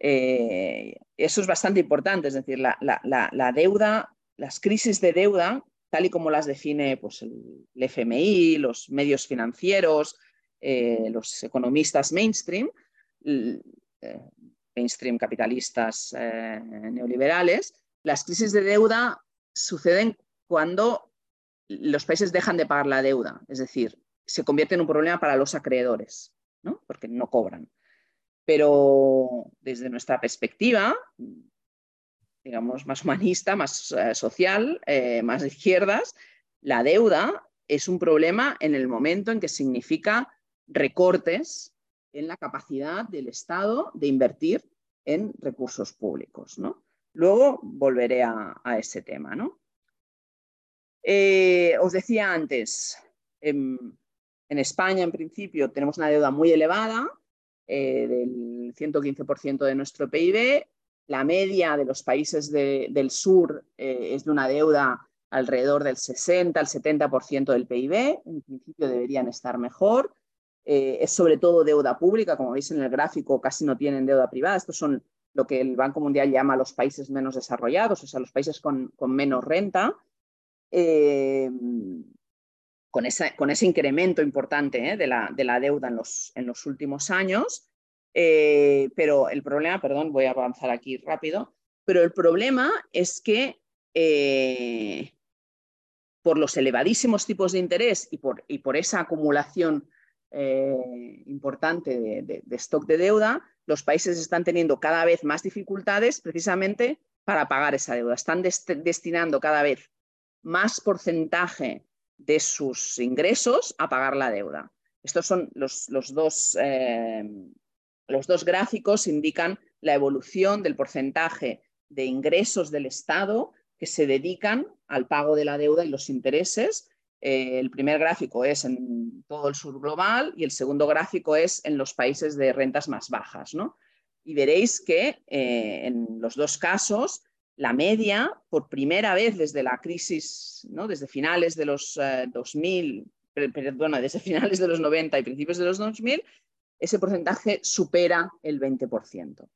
Eh, eso es bastante importante, es decir, la, deuda, las crisis de deuda, tal y como las define pues, el, FMI, los medios financieros, eh, los economistas mainstream, eh, mainstream capitalistas eh, neoliberales, las crisis de deuda suceden cuando los países dejan de pagar la deuda, es decir, se convierte en un problema para los acreedores, ¿no? porque no cobran. Pero desde nuestra perspectiva, digamos, más humanista, más eh, social, más de izquierdas, la deuda es un problema en el momento en que significa recortes en la capacidad del Estado de invertir en recursos públicos. ¿no? Luego volveré a, ese tema. ¿no? Eh, os decía antes, en, España en principio tenemos una deuda muy elevada, eh, del 115% de nuestro PIB. La media de los países del sur eh, es de una deuda alrededor del 60 al 70% del PIB. En principio deberían estar mejor. Eh, es sobre todo deuda pública, como veis en el gráfico, casi no tienen deuda privada. Estos son lo que el Banco Mundial llama los países menos desarrollados, o sea, los países con, menos renta. Eh, con, ese incremento importante de, la, de, la, deuda en los últimos años. Pero el problema, perdón, voy a avanzar aquí rápido, pero el problema es que por los elevadísimos tipos de interés y por, y por esa acumulación eh, importante de, stock de deuda, los países están teniendo cada vez más dificultades precisamente para pagar esa deuda. Están destinando cada vez más porcentaje de sus ingresos a pagar la deuda. Estos son los, dos, eh, los dos gráficos, indican la evolución del porcentaje de ingresos del Estado que se dedican al pago de la deuda y los intereses. Eh, el primer gráfico es en todo el sur global y el segundo gráfico es en los países de rentas más bajas. ¿no? Y veréis que eh, en los dos casos la media, por primera vez desde la crisis, ¿no? desde finales de los 2000, eh, perdona, desde (laughs) finales de los 90 y principios de los 2000, ese porcentaje supera el 20%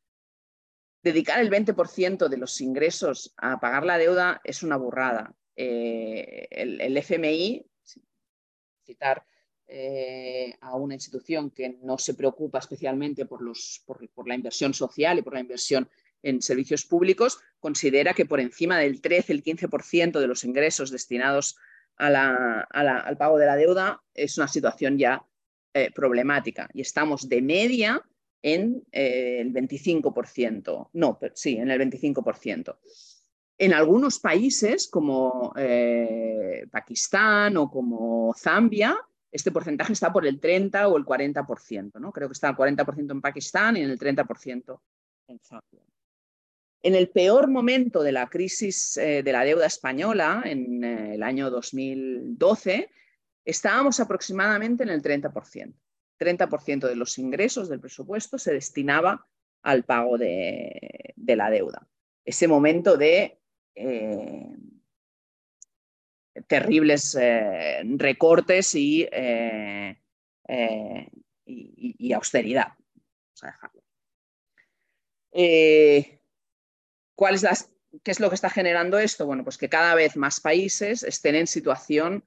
dedicar el 20% de los ingresos a pagar la deuda es una burrada. Eh, el, FMI, citar eh, a una institución que no se preocupa especialmente por, los, por, la inversión social y por la inversión en servicios públicos, considera que por encima del 13, el 15% de los ingresos destinados al pago de la deuda es una situación ya eh, problemática. Y estamos de media en eh, el 25%. No, pero sí, en el 25%. En algunos países como eh, Pakistán o como Zambia, este porcentaje está por el 30 o el 40%. ¿no? Creo que está el 40% en Pakistán y en el 30% en Zambia. En el peor momento de la crisis eh, de la deuda española, en el año 2012, estábamos aproximadamente en el 30%. 30% de los ingresos del presupuesto se destinaba al pago de, la deuda. Ese momento de eh, terribles eh, recortes eh, y, y, austeridad. ¿cuál es ¿Qué es lo que está generando esto? Bueno, pues que cada vez más países estén en situación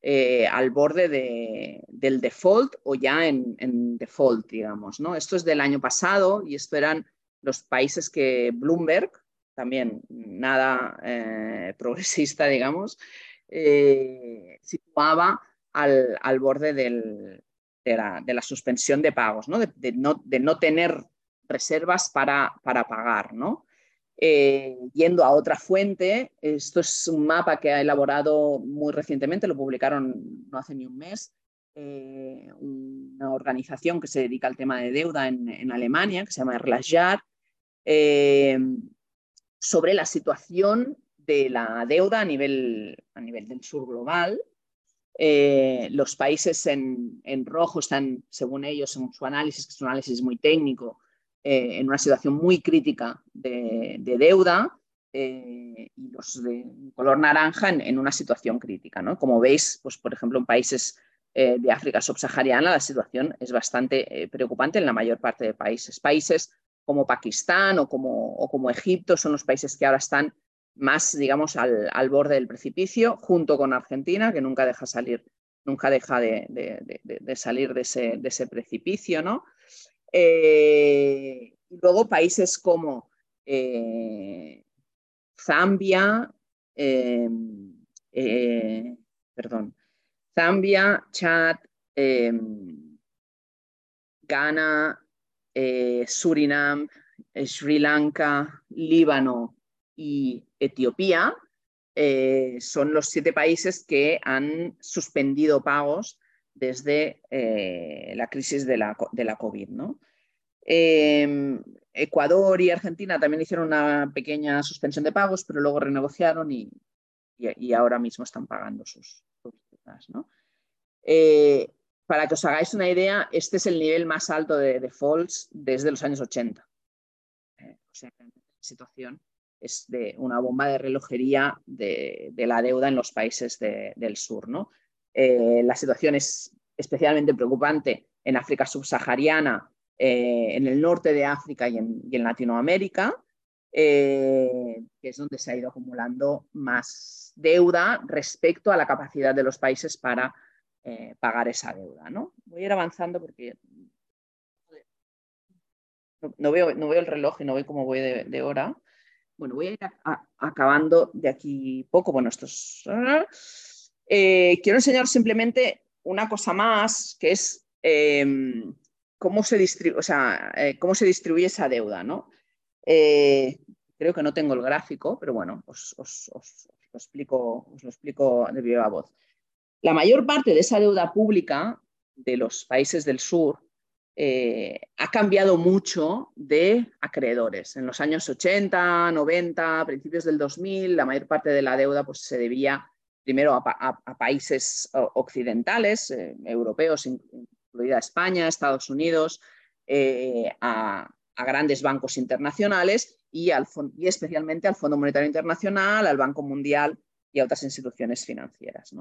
eh, al borde del default o ya en, default, digamos. ¿no? Esto es del año pasado y esto eran los países que Bloomberg, también nada eh, progresista, digamos, eh, situaba al, borde de, la, suspensión de pagos, ¿no? De, no, tener reservas para, para pagar. ¿no? Eh, yendo a otra fuente, esto es un mapa que ha elaborado muy recientemente, lo publicaron no hace ni un mes, eh, una organización que se dedica al tema de deuda en, Alemania, que se llama Erlasjar, eh, sobre la situación de la deuda a nivel, a nivel del sur global. los países en, en, rojo están, según ellos, en su análisis, que es un análisis muy técnico, eh, en una situación muy crítica de, deuda eh, y los de color naranja en, una situación crítica. ¿no? Como veis, pues, por ejemplo, en países eh, de África subsahariana la situación es bastante preocupante en la mayor parte de países. Países como Pakistán o como, o como Egipto son los países que ahora están más, digamos, al, al, borde del precipicio, junto con Argentina, que nunca deja salir, nunca deja de, de, de, salir de ese, de ese precipicio, ¿no? Eh, luego países como eh, Zambia, em, eh, perdón, Zambia, Chad, em, Ghana, Surinam, Sri Lanka, Líbano y Etiopía son los siete países que han suspendido pagos desde eh, la crisis de la, de la COVID. ¿no? Em, Ecuador y Argentina también hicieron una pequeña suspensión de pagos, pero luego renegociaron y, y, ahora mismo están pagando sus, ¿no? Eh, para que os hagáis una idea, este es el nivel más alto de defaults desde los años 80. Eh, o sea, la situación es de una bomba de relojería de, de la deuda en los países de, del sur. ¿no? Eh, la situación es especialmente preocupante en África subsahariana, eh, en el norte de África y en, Latinoamérica, eh, que es donde se ha ido acumulando más deuda respecto a la capacidad de los países para pagar esa deuda. ¿no? Voy a ir avanzando porque no, veo, no veo el reloj y no veo cómo voy de, hora. Bueno, voy a ir acabando de aquí poco. Bueno, esto es... Eh, quiero enseñar simplemente una cosa más, que es em, cómo, se distribuye, eh, cómo se distribuye esa deuda. ¿no? Eh, creo que no tengo el gráfico, pero bueno, os, lo, explico, os lo explico de viva voz. La mayor parte de esa deuda pública de los países del sur ha cambiado mucho de acreedores. En los años 80, 90, principios del 2000, la mayor parte de la deuda pues, se debía primero a, países occidentales, eh, europeos, incluida España, Estados Unidos, eh, a, grandes bancos internacionales y, y, especialmente al Fondo Monetario Internacional, al Banco Mundial y a otras instituciones financieras.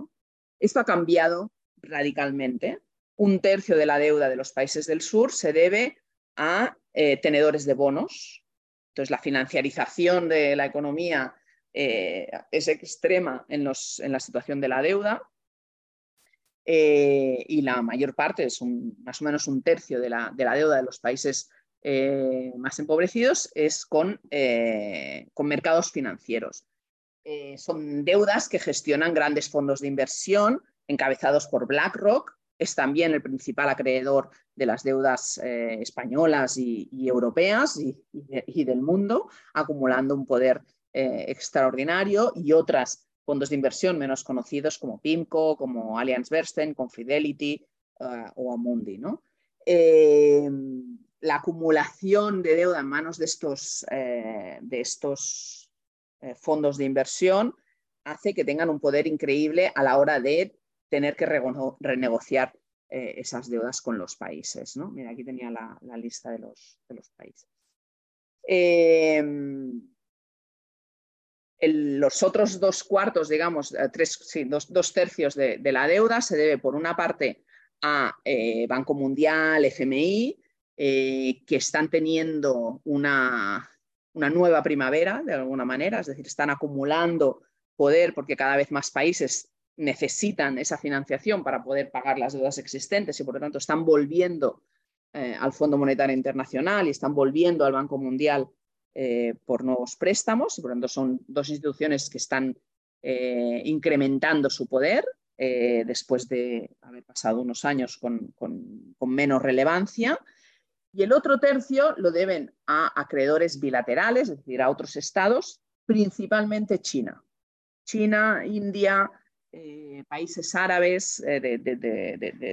Esto ha cambiado radicalmente un tercio de la deuda de los países del sur se debe a eh, tenedores de bonos. Entonces, la financiarización de la economía eh, es extrema en, la situación de la deuda eh, y la mayor parte, es más o menos un tercio de la, deuda de los países más empobrecidos, es con, con mercados financieros. son deudas que gestionan grandes fondos de inversión encabezados por BlackRock, es también el principal acreedor de las deudas eh, españolas y, europeas y, del mundo, acumulando un poder eh, extraordinario y otros fondos de inversión menos conocidos como PIMCO, como Allianz Bernstein, Confidelity uh, o Amundi. ¿no? la acumulación de deuda en manos de estos, de estos fondos de inversión hace que tengan un poder increíble a la hora de tener que renegociar eh, esas deudas con los países. ¿no? Mira, aquí tenía la, lista de los, países. Los otros dos cuartos, digamos, eh, tres, dos, tercios de, la deuda se debe, por una parte, a eh, Banco Mundial, FMI, que están teniendo una, una nueva primavera, de alguna manera, es decir, están acumulando poder porque cada vez más países necesitan esa financiación para poder pagar las deudas existentes y por lo tanto están volviendo eh, al Fondo Monetario Internacional y están volviendo al Banco Mundial eh, por nuevos préstamos y por lo tanto son dos instituciones que están eh, incrementando su poder después de haber pasado unos años con, menos relevancia. Y el otro tercio lo deben a acreedores bilaterales, es decir, a otros estados, principalmente China. China, India, eh, países árabes eh,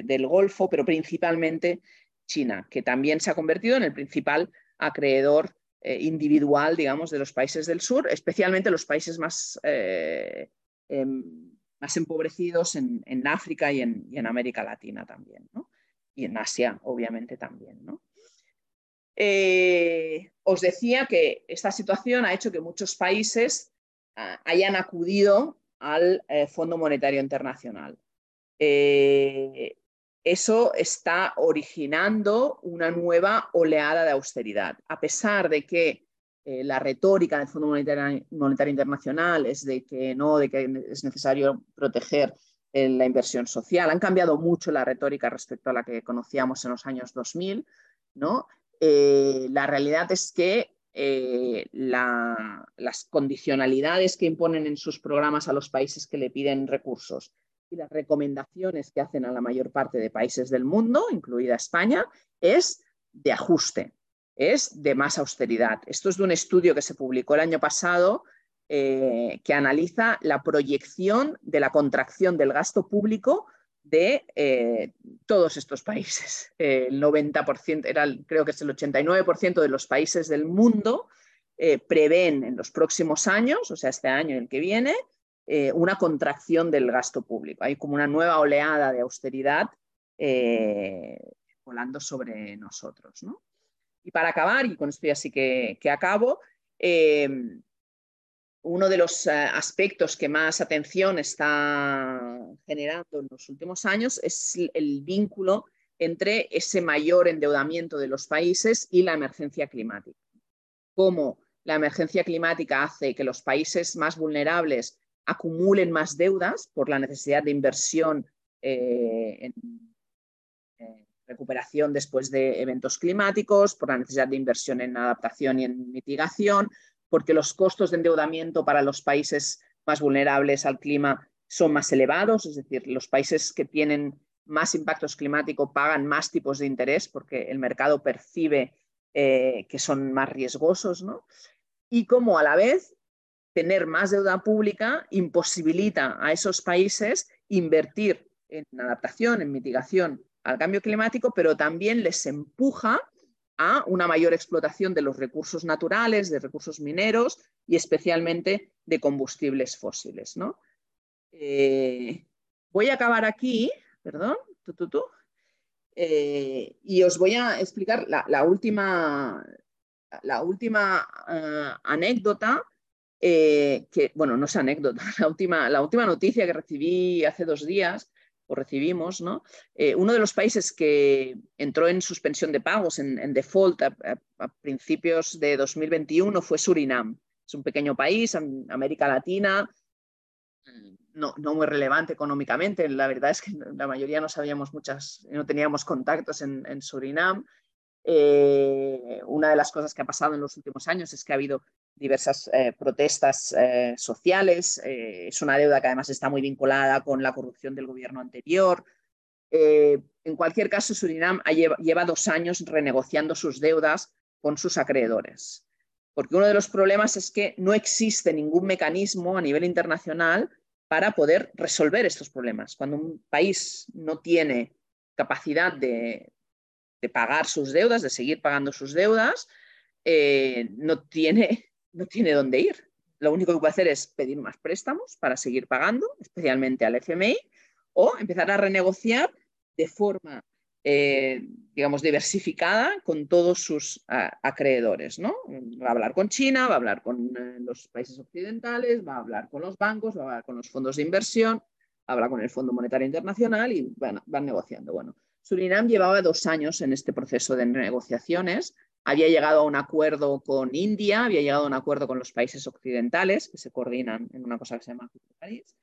del Golfo, pero principalmente China, que también se ha convertido en el principal acreedor eh, individual, digamos, de los países del sur, especialmente los países más, em, más empobrecidos en, África y en, América Latina también, y en Asia, obviamente, también. os decía que esta situación ha hecho que muchos países ah, hayan acudido al eh, Fondo Monetario Internacional. Eh, eso está originando una nueva oleada de austeridad, a pesar de que eh, la retórica del Fondo Monetario, Internacional es de que no, de que es necesario proteger la inversión social. Han cambiado mucho la retórica respecto a la que conocíamos en los años 2000. ¿no? la realidad es que eh, las condicionalidades que imponen en sus programas a los países que le piden recursos y las recomendaciones que hacen a la mayor parte de países del mundo, incluida España, es de ajuste, es de más austeridad. Esto es de un estudio que se publicó el año pasado eh, que analiza la proyección de la contracción del gasto público de eh, todos estos países. el 90%, era, creo que es el 89% de los países del mundo eh, prevén en los próximos años, o sea, este año y el que viene, eh, una contracción del gasto público. Hay como una nueva oleada de austeridad volando sobre nosotros. Y para acabar, y con esto ya sí que, que acabo, uno de los eh, aspectos que más atención está generando en los últimos años es el vínculo entre ese mayor endeudamiento de los países y la emergencia climática. Cómo la emergencia climática hace que los países más vulnerables acumulen más deudas por la necesidad de inversión eh, en recuperación después de eventos climáticos, por la necesidad de inversión en adaptación y en mitigación, porque los costos de endeudamiento para los países más vulnerables al clima son más elevados, es decir, los países que tienen más impactos climáticos pagan más tipos de interés porque el mercado percibe eh, que son más riesgosos, ¿no? Y como a la vez tener más deuda pública imposibilita a esos países invertir en adaptación, en mitigación al cambio climático, pero también les empuja a una mayor explotación de los recursos naturales, de recursos mineros y especialmente de combustibles fósiles. ¿no? Eh, voy a acabar aquí, perdón, eh, y os voy a explicar la, última, la última eh, anécdota, que, bueno, no es anécdota, (laughs) la última, la última noticia que recibí hace dos días o recibimos, ¿no? Eh, uno de los países que entró en suspensión de pagos, en, default, a, principios de 2021 fue Surinam. Es un pequeño país, en América Latina, no, muy relevante económicamente. La verdad es que la mayoría no sabíamos muchas, no teníamos contactos en, Surinam. Eh, una de las cosas que ha pasado en los últimos años es que ha habido diversas eh, protestas eh, sociales. Eh, es una deuda que además está muy vinculada con la corrupción del gobierno anterior. en cualquier caso, Surinam lleva, dos años renegociando sus deudas con sus acreedores, porque uno de los problemas es que no existe ningún mecanismo a nivel internacional para poder resolver estos problemas. Cuando un país no tiene capacidad de pagar sus deudas, de seguir pagando sus deudas, no tiene no tiene dónde ir. Lo único que puede hacer es pedir más préstamos para seguir pagando, especialmente al FMI, o empezar a renegociar de forma, eh, digamos, diversificada con todos sus acreedores. ¿no? Va a hablar con China, va a hablar con eh, los países occidentales, va a hablar con los bancos, va a hablar con los fondos de inversión, habla con el Fondo Monetario Internacional y van negociando. Bueno, Surinam llevaba dos años en este proceso de negociaciones había llegado a un acuerdo con India, había llegado a un acuerdo con los países occidentales, que se coordinan en una cosa que se llama París.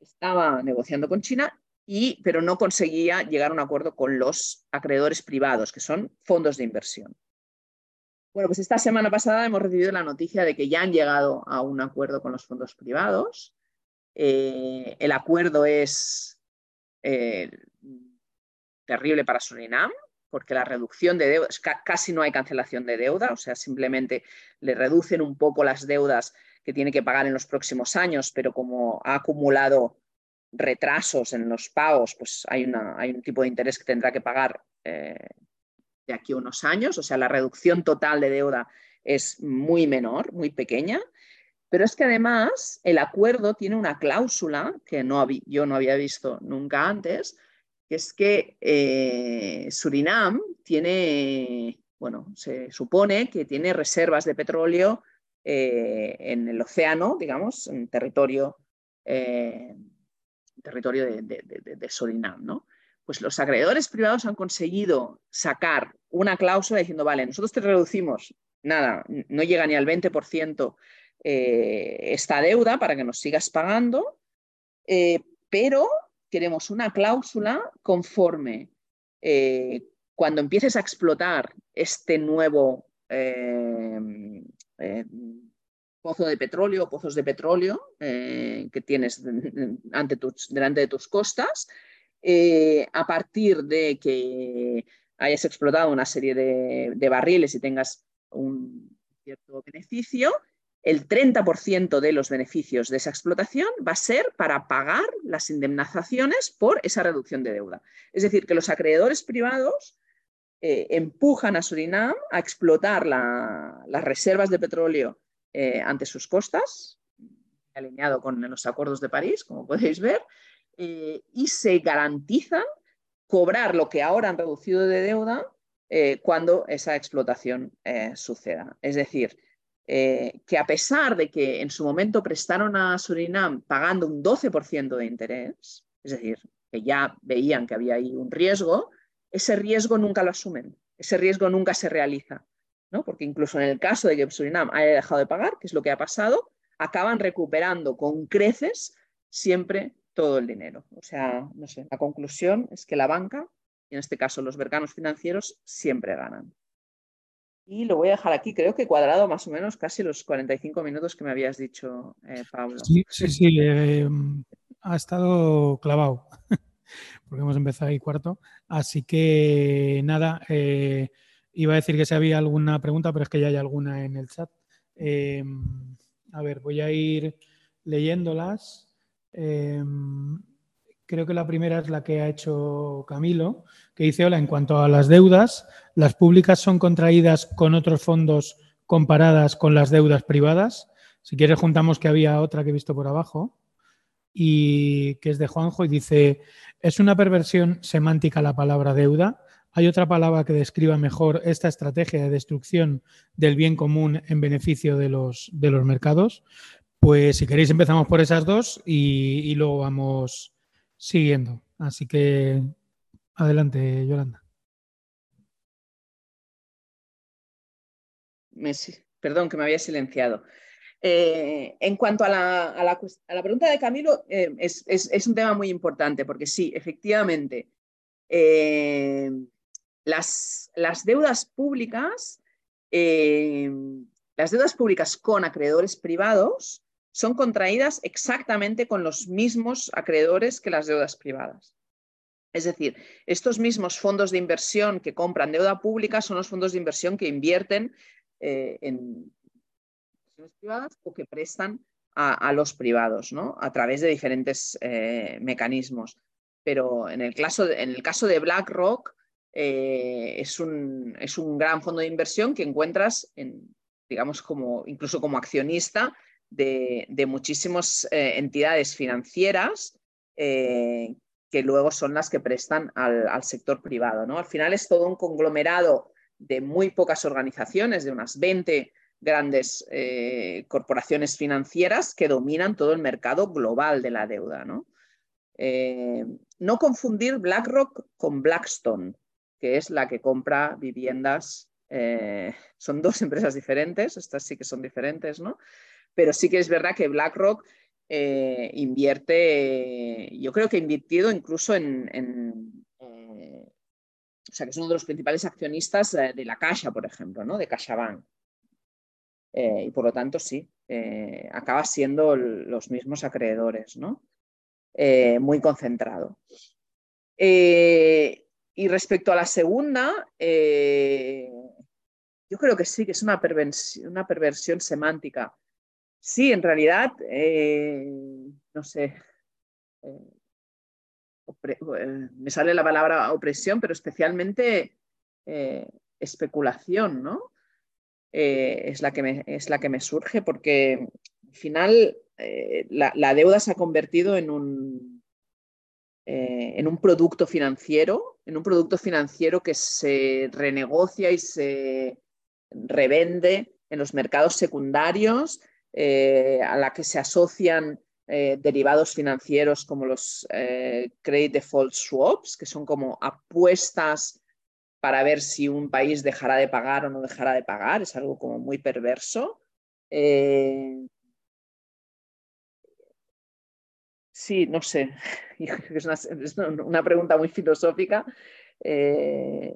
Estaba negociando con China, y, pero no conseguía llegar a un acuerdo con los acreedores privados, que son fondos de inversión. Bueno, pues esta semana pasada hemos recibido la noticia de que ya han llegado a un acuerdo con los fondos privados. Eh, el acuerdo es eh, terrible para Surinam, porque la reducción de deuda, casi no hay cancelación de deuda, o sea, simplemente le reducen un poco las deudas que tiene que pagar en los próximos años, pero como ha acumulado retrasos en los pagos, pues hay, un tipo de interés que tendrá que pagar eh, de aquí a unos años, o sea, la reducción total de deuda es muy menor, muy pequeña, pero es que además el acuerdo tiene una cláusula que no yo no había visto nunca antes, que es que eh, Surinam tiene, bueno, se supone que tiene reservas de petróleo eh, en el océano, digamos, en territorio, eh, territorio de, Surinam, ¿no? Pues los acreedores privados han conseguido sacar una cláusula diciendo, vale, nosotros te reducimos, nada, no llega ni al 20% esta deuda para que nos sigas pagando, pero queremos una cláusula conforme eh, cuando empieces a explotar este nuevo eh, eh, pozo de petróleo, pozos de petróleo que tienes delante de tus costas, a partir de que hayas explotado una serie de barriles y tengas un cierto beneficio, el 30% de los beneficios de esa explotación va a ser para pagar las indemnizaciones por esa reducción de deuda. Es decir, que los acreedores privados eh, empujan a Surinam a explotar las reservas de petróleo eh, ante sus costas, alineado con los acuerdos de París, como podéis ver, eh, y se garantizan cobrar lo que ahora han reducido de deuda cuando esa explotación suceda. Es decir, eh, que a pesar de que en su momento prestaron a Surinam pagando un 12% de interés, es decir, que ya veían que había ahí un riesgo, ese riesgo nunca lo asumen, ese riesgo nunca se realiza, ¿no? porque incluso en el caso de que Surinam haya dejado de pagar, que es lo que ha pasado, acaban recuperando con creces siempre todo el dinero. O sea, no sé, la conclusión es que la banca, y en este caso los mercados financieros, siempre ganan. Y lo voy a dejar aquí, creo que cuadrado más o menos casi los 45 minutos que me habías dicho, eh, Pablo. Sí, sí, sí em, ha estado clavado, (laughs) porque hemos empezado ahí cuarto. Así que nada, eh, iba a decir que si había alguna pregunta, pero es que ya hay alguna en el chat. Em, a ver, voy a ir leyéndolas. Em, creo que la primera es la que ha hecho Camilo, que dice, hola, en cuanto a las deudas, las públicas son contraídas con otros fondos comparadas con las deudas privadas. Si quieres, juntamos que había otra que he visto por abajo y que es de Juanjo y dice, es una perversión semántica la palabra deuda. ¿Hay otra palabra que describa mejor esta estrategia de destrucción del bien común en beneficio de los, de los mercados? Pues si queréis empezamos por esas dos y, y luego vamos siguiendo. Así que adelante, Yolanda. perdón, que me había silenciado. Eh, en cuanto a la, pregunta de Camilo, eh, es, un tema muy importante porque sí, efectivamente, eh, las, deudas públicas, las deudas públicas con acreedores privados son contraídas exactamente con los mismos acreedores que las deudas privadas. Es decir, estos mismos fondos de inversión que compran deuda pública son los fondos de inversión que invierten en, privadas o que prestan a, los privados, ¿no? A través de diferentes eh, mecanismos. Pero en el, caso, de BlackRock, eh, es, un, es, un, gran fondo de inversión que encuentras en, digamos, como, incluso como accionista de, muchísimas eh, entidades financieras que luego son las que prestan al, sector privado. ¿no? Al final es todo un conglomerado de muy pocas organizaciones, de unas 20 grandes eh, corporaciones financieras que dominan todo el mercado global de la deuda. ¿no? Eh, no confundir BlackRock con Blackstone, que es la que compra viviendas. Eh, son dos (laughs) empresas diferentes, estas sí que son diferentes, ¿no? Pero sí que es verdad que BlackRock invierte, yo creo que ha invertido incluso en, o sea, que es uno de los principales accionistas de la Caixa, por ejemplo, ¿no? De CaixaBank. Eh, y por lo tanto sí, eh, acaba siendo los mismos acreedores, ¿no? Eh, muy concentrado. y respecto a la segunda, yo creo que sí, que es una perversión semántica. Sí, en realidad, no sé, me sale la palabra opresión, pero especialmente especulación, ¿no? Eh, es, la que me, es la que me surge porque al final eh, la, deuda se ha convertido en un, eh, en un producto financiero, en un producto financiero que se renegocia y se revende en los mercados secundarios, a la que se asocian derivados financieros como los credit default swaps, que son como apuestas para ver si un país dejará de pagar o no dejará de pagar. Es algo como muy perverso. Eh, sí, no sé. (laughs) Es una, pregunta muy filosófica. Eh,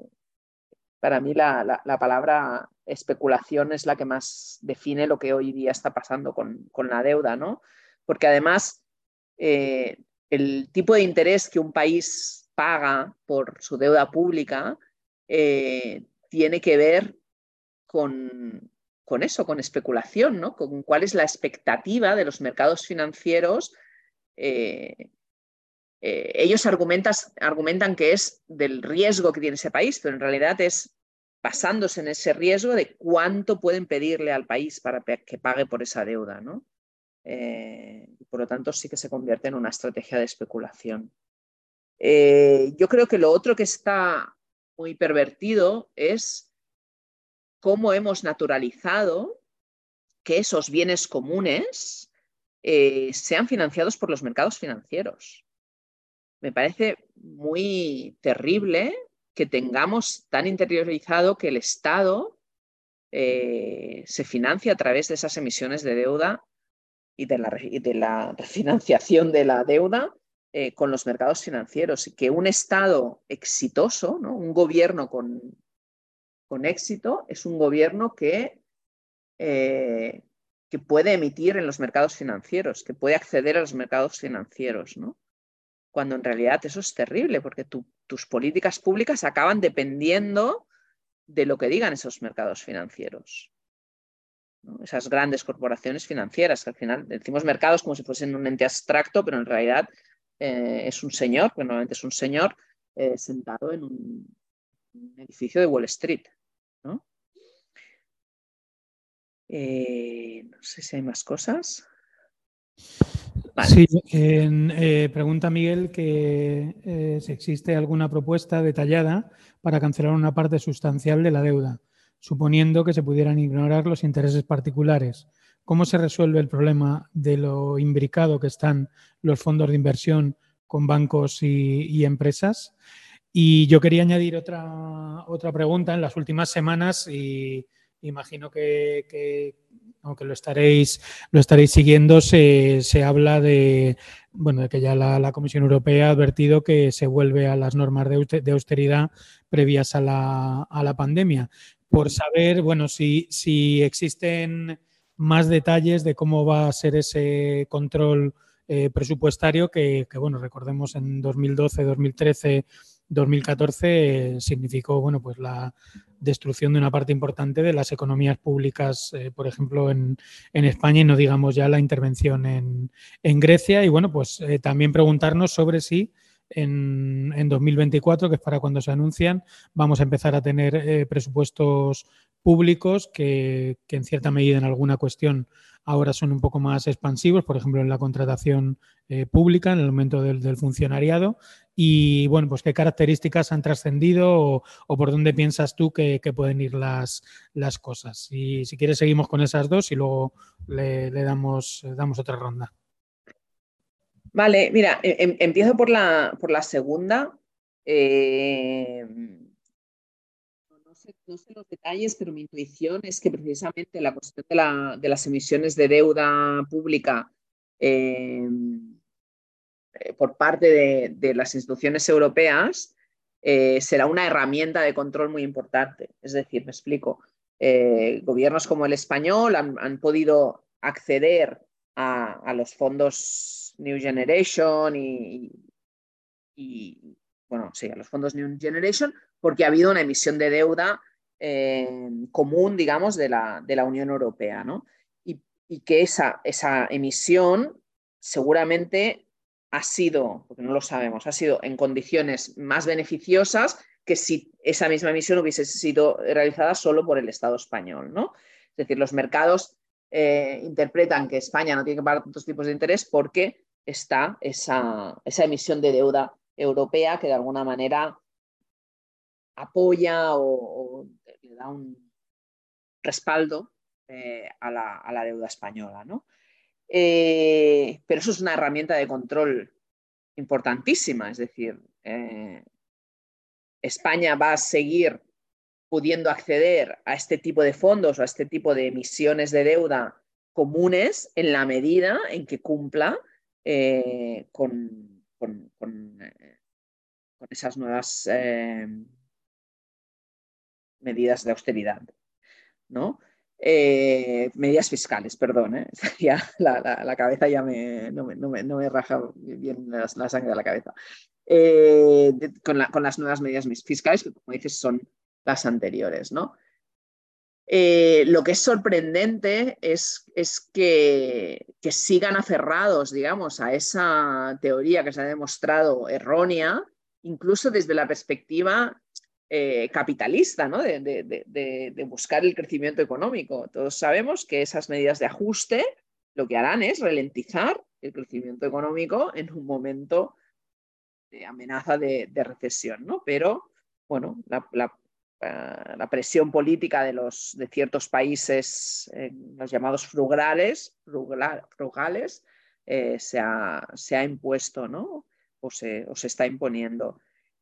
para mí la, palabra especulación es la que más define lo que hoy día está pasando con, la deuda, ¿no? Porque además eh, el tipo de interés que un país paga por su deuda pública eh, tiene que ver con, eso, con especulación, ¿no? Con cuál es la expectativa de los mercados financieros. Eh, eh, ellos argumentan que es del riesgo que tiene ese país, pero en realidad es basándose en ese riesgo de cuánto pueden pedirle al país para que pague por esa deuda, ¿no? por lo tanto, sí que se convierte en una estrategia de especulación. yo creo que lo otro que está muy pervertido es cómo hemos naturalizado que esos bienes comunes eh, sean financiados por los mercados financieros. Me parece muy terrible que tengamos tan interiorizado que el Estado eh, se financia a través de esas emisiones de deuda y de la, refinanciación de la deuda eh, con los mercados financieros y que un Estado exitoso, un gobierno con, con, éxito, es un gobierno que, eh, que, puede emitir en los mercados financieros, que puede acceder a los mercados financieros, ¿no? Cuando en realidad eso es terrible porque tus políticas públicas acaban dependiendo de lo que digan esos mercados financieros. Esas grandes corporaciones financieras, que al final decimos mercados como si fuesen un ente abstracto, pero en realidad eh, es un señor, que normalmente es un señor eh, sentado en un, edificio de Wall Street. ¿no? Eh, no sé si hay más cosas. Sí, eh, pregunta Miguel que si existe alguna propuesta detallada para cancelar una parte sustancial de la deuda, suponiendo que se pudieran ignorar los intereses particulares. ¿Cómo se resuelve el problema de lo imbricado que están los fondos de inversión con bancos y, empresas? Y yo quería añadir otra, otra pregunta. En las últimas semanas, y imagino que, aunque lo estaréis, lo estaréis siguiendo, se, habla de, bueno, de que ya la, Comisión Europea ha advertido que se vuelve a las normas de, austeridad previas a la, a la pandemia. Por saber, bueno, si, si existen más detalles de cómo va a ser ese control eh, presupuestario que, bueno, recordemos en 2012, 2013, 2014 significó, bueno, pues la destrucción de una parte importante de las economías públicas, eh, por ejemplo, en, España y no digamos ya la intervención en, Grecia. Y bueno, pues eh, también preguntarnos sobre si en, en, 2024, que es para cuando se anuncian, vamos a empezar a tener presupuestos públicos que, en cierta medida en alguna cuestión ahora son un poco más expansivos, por ejemplo en la contratación eh, pública, en el momento del, funcionariado. Y bueno, pues qué características han trascendido o, por dónde piensas tú que, pueden ir las, las cosas. Y si quieres seguimos con esas dos y luego le, damos, damos otra ronda. Vale, mira, em, em, empiezo por la, por la segunda. Eh, no sé los detalles, pero mi intuición es que precisamente la cuestión de, las emisiones de deuda pública em, eh, por parte de, las instituciones europeas eh, será una herramienta de control muy importante. Es decir, me explico, eh, gobiernos como el español han, podido acceder a, los fondos New Generation y, bueno, sí, a los fondos New Generation, porque ha habido una emisión de deuda eh, común, digamos, de la, de la, Unión Europea, ¿no? Y, que esa, esa emisión seguramente ha sido, porque no lo sabemos, ha sido en condiciones más beneficiosas que si esa misma emisión hubiese sido realizada solo por el Estado español, ¿no? Es decir, los mercados eh, interpretan que España no tiene que pagar tantos tipos de interés porque está esa, esa emisión de deuda europea que de alguna manera apoya o, le da un respaldo eh, a, la, deuda española. ¿no? Eh, pero eso es una herramienta de control importantísima, es decir, eh, España va a seguir pudiendo acceder a este tipo de fondos o a este tipo de emisiones de deuda comunes en la medida en que cumpla con, con, esas nuevas medidas de austeridad, ¿no? Eh, medidas fiscales, perdón, ¿eh? (laughs) la, cabeza ya me, no, me, raja bien la, sangre de la cabeza. Eh, con, las nuevas medidas fiscales, que como dices son las anteriores, ¿no? lo que es sorprendente es, es que, que, sigan aferrados, digamos, a esa teoría que se ha demostrado errónea, incluso desde la perspectiva eh, capitalista, ¿no? de, buscar el crecimiento económico. Todos sabemos que esas medidas de ajuste lo que harán es ralentizar el crecimiento económico en un momento de amenaza de, recesión, ¿no? Pero, bueno, la, eh, presión política de, los, de ciertos países, los llamados frugales, frugales eh, se, ha, se, ha, impuesto, ¿no? O se, o se está imponiendo.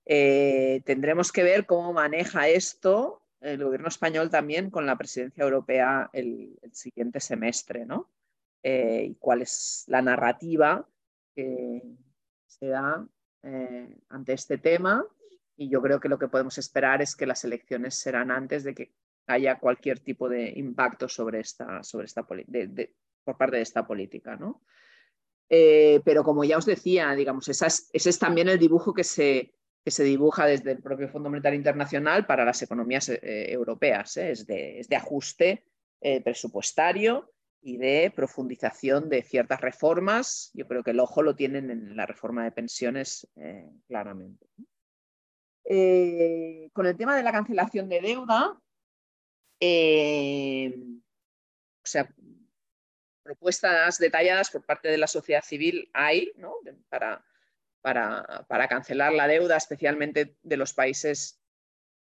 Eh, tendremos que ver cómo maneja esto el gobierno español también con la presidencia europea el, siguiente semestre, ¿no? Eh, y cuál es la narrativa que se da eh, ante este tema. Y yo creo que lo que podemos esperar es que las elecciones serán antes de que haya cualquier tipo de impacto sobre esta, sobre esta por parte de esta política, ¿no? Pero como ya os decía, digamos, ese es también el dibujo que se, que se dibuja desde el propio Fondo Monetario Internacional para las economías eh, europeas. ¿eh? Es, de, ajuste eh, presupuestario y de profundización de ciertas reformas. Yo creo que el ojo lo tienen en la reforma de pensiones claramente. con el tema de la cancelación de deuda, o sea, propuestas detalladas por parte de la sociedad civil hay para, cancelar la deuda, especialmente de los países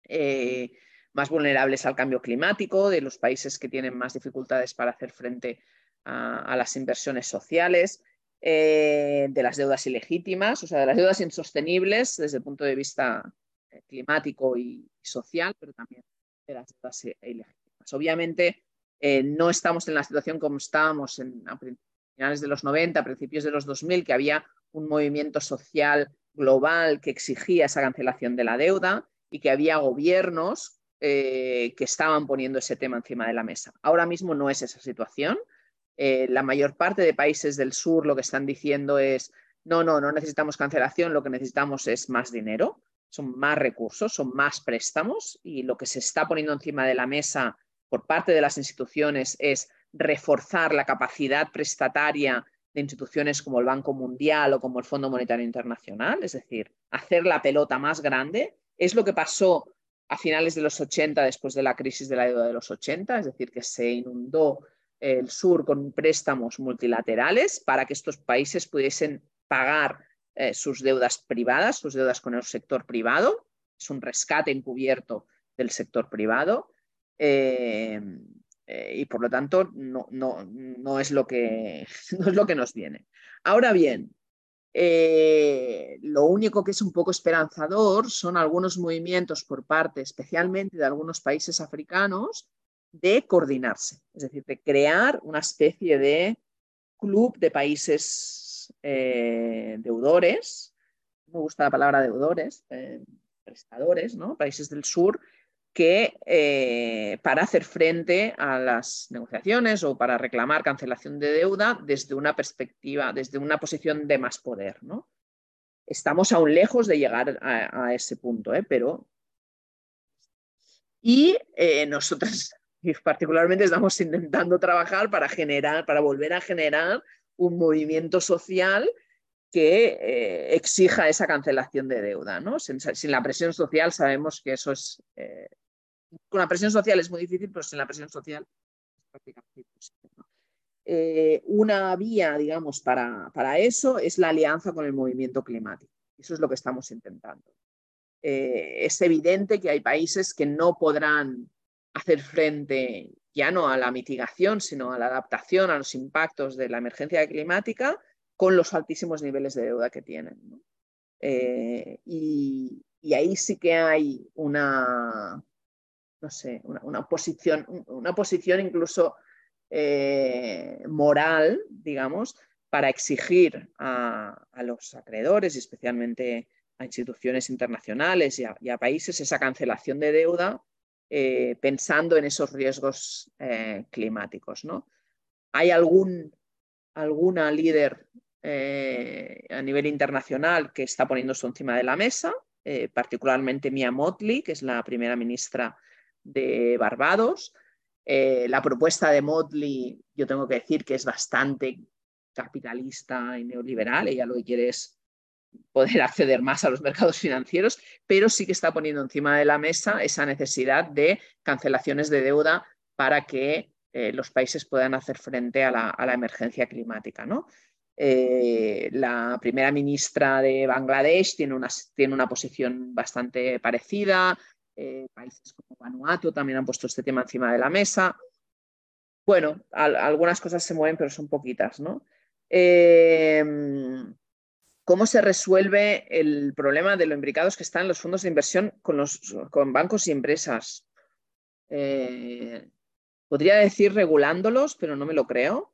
eh, más vulnerables al cambio climático, de los países que tienen más dificultades para hacer frente a, las inversiones sociales, eh, de las deudas ilegítimas, o sea, de las deudas insostenibles desde el punto de vista eh, climático y social, pero también de las deudas ilegítimas. Obviamente, eh, no estamos en la situación como estábamos en, a finales de los 90, a principios de los 2000, que había un movimiento social global que exigía esa cancelación de la deuda y que había gobiernos eh, que estaban poniendo ese tema encima de la mesa. Ahora mismo no es esa situación. Eh, la mayor parte de países del sur lo que están diciendo es, no, no, no necesitamos cancelación, lo que necesitamos es más dinero, son más recursos, son más préstamos y lo que se está poniendo encima de la mesa por parte de las instituciones es reforzar la capacidad prestataria de instituciones como el Banco Mundial o como el Fondo Monetario Internacional, es decir, hacer la pelota más grande. Es lo que pasó a finales de los 80 después de la crisis de la deuda de los 80, es decir, que se inundó el sur con préstamos multilaterales para que estos países pudiesen pagar eh, sus deudas privadas, sus deudas con el sector privado. Es un rescate encubierto del sector privado. Eh, eh, y por lo tanto no, no, no, es lo que, (laughs) no, es lo que, nos viene. Ahora bien, eh, lo único que es un poco esperanzador son algunos movimientos por parte, especialmente de algunos países africanos, de coordinarse, es decir, de crear una especie de club de países deudores, me gusta la palabra deudores, prestadores, ¿no? países del sur, que eh, para hacer frente a las negociaciones o para reclamar cancelación de deuda desde una perspectiva, desde una posición de más poder. ¿no? Estamos aún lejos de llegar a, ese punto, ¿eh? pero... Y eh, nosotros (laughs) particularmente estamos intentando trabajar para generar, para volver a generar un movimiento social que exija esa cancelación de deuda. ¿no? Sin, la presión social sabemos que eso es con la presión social es muy difícil, pero sin la presión social es prácticamente imposible. Eh, una vía, digamos, para, para, eso es la alianza con el movimiento climático. Eso es lo que estamos intentando. Eh, es evidente que hay países que no podrán hacer frente ya no a la mitigación, sino a la adaptación a los impactos de la emergencia climática con los altísimos niveles de deuda que tienen. Eh, y, ahí sí que hay una, no sé, una, posición, una posición incluso eh, moral, digamos, para exigir a, los acreedores y especialmente a instituciones internacionales y a, países esa cancelación de deuda eh, pensando en esos riesgos eh, climáticos. ¿no? ¿Hay algún, alguna líder a nivel internacional que está poniendo encima de la mesa? particularmente Mia Motley, que es la primera ministra de Barbados. Eh, la propuesta de Motley, yo tengo que decir que es bastante capitalista y neoliberal. Ella lo que quiere es poder (laughs) acceder más a los mercados financieros, pero sí que está poniendo encima de la mesa esa necesidad de cancelaciones de deuda para que eh, los países puedan hacer frente a la, emergencia climática. ¿no? Eh, la primera ministra de Bangladesh tiene una, tiene una posición bastante parecida. Eh, países como Vanuatu también han puesto este tema encima de la mesa. Bueno, algunas cosas se mueven, pero son poquitas, ¿no? Em, ¿Cómo se resuelve el problema de lo imbricados que están los fondos de inversión con, los, bancos y empresas? Eh, podría decir regulándolos, pero no me lo creo.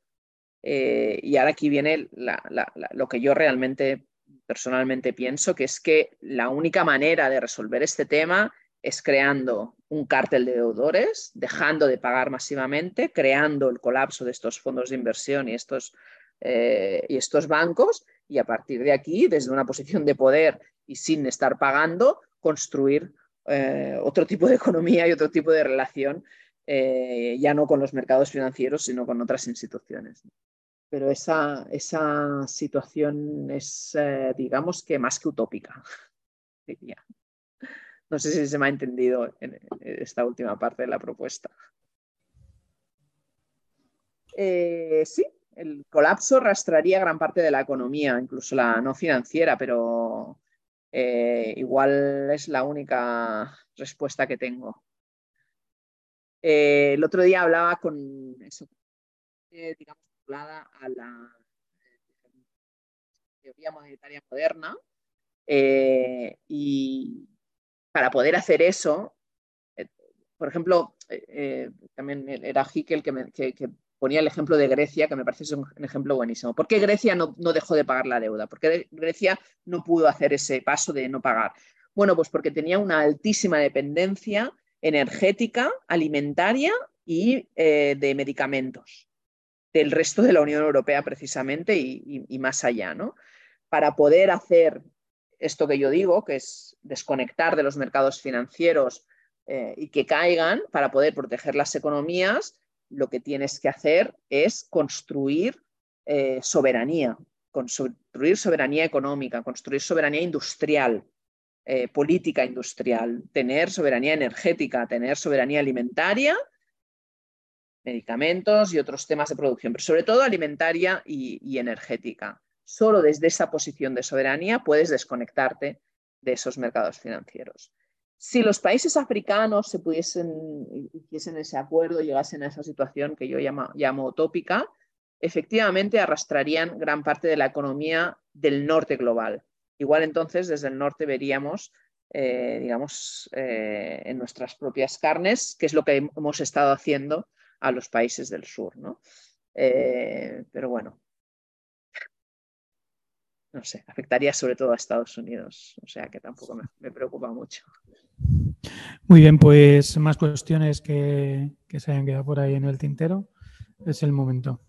Eh, y ahora aquí viene lo que yo realmente personalmente pienso, que es que la única manera de resolver este tema es creando un cártel de deudores, dejando de pagar masivamente, creando el colapso de estos fondos de inversión y estos, eh, y estos bancos, y a partir de aquí, desde una posición de poder y sin estar pagando, construir eh, otro tipo de economía y otro tipo de relación, eh, ya no con los mercados financieros, sino con otras instituciones. Pero esa, esa situación es, digamos que más que utópica, diría. No sé si se me ha entendido en esta última parte de la propuesta. Eh, sí, el colapso arrastraría gran parte de la economía, incluso la no financiera, pero eh, igual es la única respuesta que tengo. Eh, el otro día hablaba con eso, digamos, a la teoría monetaria moderna y para poder hacer eso, por ejemplo, también era Hickel que, que, ponía el ejemplo de Grecia, que me parece un ejemplo buenísimo. ¿Por qué Grecia no, dejó de pagar la deuda? ¿Por qué Grecia no pudo hacer ese paso de no pagar? Bueno, pues porque tenía una altísima dependencia energética, alimentaria y eh, de medicamentos del resto de la Unión Europea precisamente y, más allá, ¿no? Para poder hacer esto que yo digo, que es desconectar de los mercados financieros eh, y que caigan para poder proteger las economías, lo que tienes que hacer es construir eh, soberanía, construir soberanía económica, construir soberanía industrial, eh, política industrial, tener soberanía energética, tener soberanía alimentaria, medicamentos y otros temas de producción, pero sobre todo alimentaria y energética. Solo desde esa posición de soberanía puedes desconectarte de esos mercados financieros si los países africanos se pudiesen, hiciesen ese acuerdo, llegasen a esa situación que yo llamo, utópica, efectivamente arrastrarían gran parte de la economía del norte global. Igual entonces desde el norte veríamos, eh, digamos, eh, en nuestras propias carnes, qué es lo que hemos estado haciendo a los países del sur. ¿no? Eh, pero bueno, no sé, afectaría sobre todo a Estados Unidos, o sea que tampoco me preocupa mucho. Muy bien, pues más cuestiones que, se hayan quedado por ahí en el tintero. Es el momento.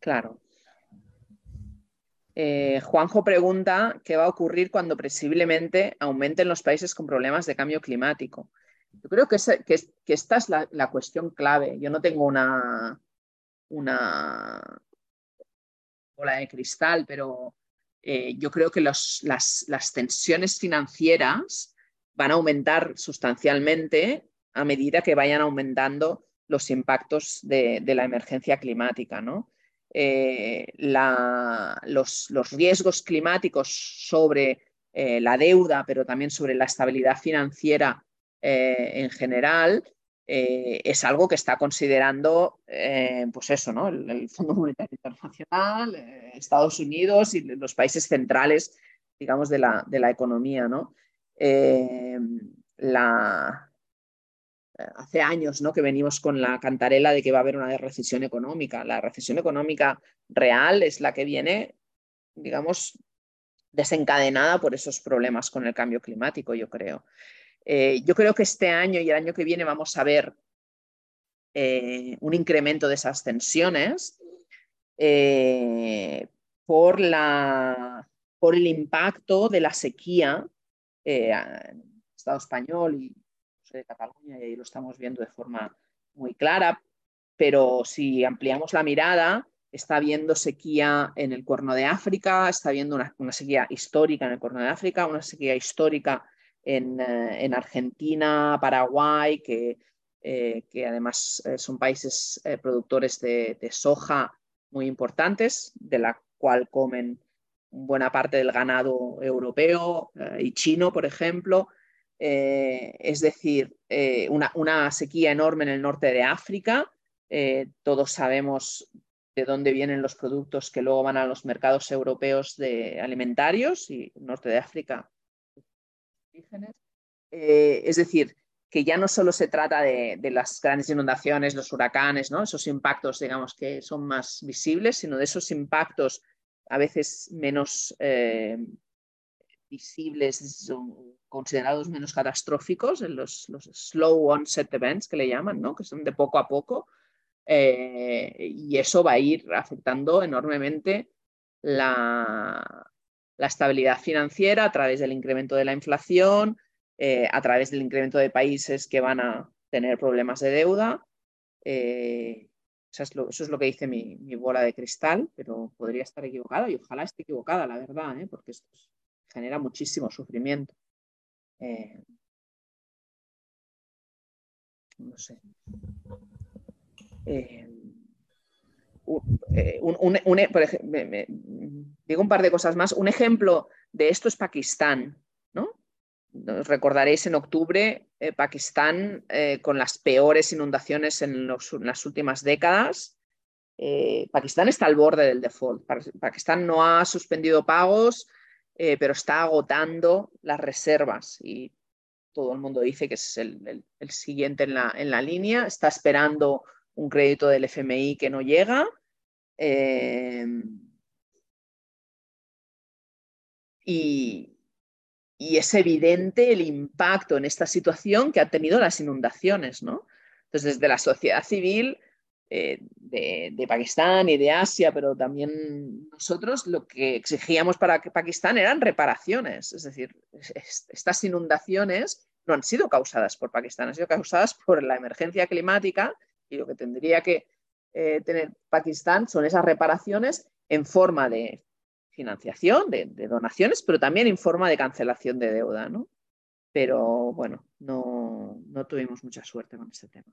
Claro. Eh, Juanjo pregunta qué va a ocurrir cuando presumiblemente aumenten los países con problemas de cambio climático. Yo creo que, esta es la, cuestión clave. Yo no tengo una, bola de cristal, pero eh, yo creo que las, tensiones financieras van a aumentar sustancialmente a medida que vayan aumentando los impactos de, la emergencia climática. Eh, los, riesgos climáticos sobre eh, la deuda, pero también sobre la estabilidad financiera eh, en general es algo que está considerando, pues eso, ¿no? El, Fondo Monetario Internacional, Estados Unidos y los países centrales, digamos, de la, de la economía, ¿no? La, hace años ¿no? que venimos con la cantarela de que va a haber una recesión económica. La recesión económica real es la que viene, digamos, desencadenada por esos problemas con el cambio climático, yo creo. Eh, yo creo que este año y el año que viene vamos a ver eh, un incremento de esas tensiones eh, por, la, por, el impacto de la sequía Estado español y de Cataluña, y ahí lo estamos viendo de forma muy clara, pero si ampliamos la mirada, está habiendo sequía en el Cuerno de África, está habiendo una, una sequía histórica en el Cuerno de África, una sequía histórica eh, en, Argentina, Paraguay, que, eh, que además eh, son países productores de, soja muy importantes, de la cual comen buena parte del ganado europeo y chino, por ejemplo. Es decir, una, una, sequía enorme en el norte de África. todos sabemos de dónde vienen los productos que luego van a los mercados europeos de alimentarios y norte de África eh, es decir, que ya no solo se trata de, las grandes inundaciones, los huracanes, ¿no? esos impactos, digamos, que son más visibles, sino de esos impactos a veces menos eh, visibles, considerados menos catastróficos, los, slow onset events que le llaman, ¿no? que son de poco a poco, eh, y eso va a ir afectando enormemente la, la estabilidad financiera a través del incremento de la inflación, eh, a través del incremento de países que van a tener problemas de deuda. Eh, eso, es lo, que dice mi, bola de cristal, pero podría estar equivocada y ojalá esté equivocada, la verdad, porque esto genera muchísimo sufrimiento. Eh, no sé. digo un par de cosas más. Un ejemplo de esto es Pakistán, ¿no? recordaréis en octubre, eh, Pakistán eh, con las peores inundaciones en, las últimas décadas. Eh, Pakistán está al borde del default. Pakistán no ha suspendido pagos, pero está agotando las reservas y todo el mundo dice que es el, siguiente en la, en la, línea. Está esperando un crédito del FMI que no llega. y, y es evidente el impacto en esta situación que han tenido las inundaciones, ¿no? Entonces, desde la sociedad civil eh, de, Pakistán y de Asia, pero también nosotros, lo que exigíamos para Pakistán eran reparaciones. Es decir, estas inundaciones no han sido causadas por Pakistán, han sido causadas por la emergencia climática y lo que tendría que eh, tener Pakistán son esas reparaciones en forma de financiación, de, donaciones, pero también en forma de cancelación de deuda, ¿no? Pero bueno, no, tuvimos mucha suerte con este tema.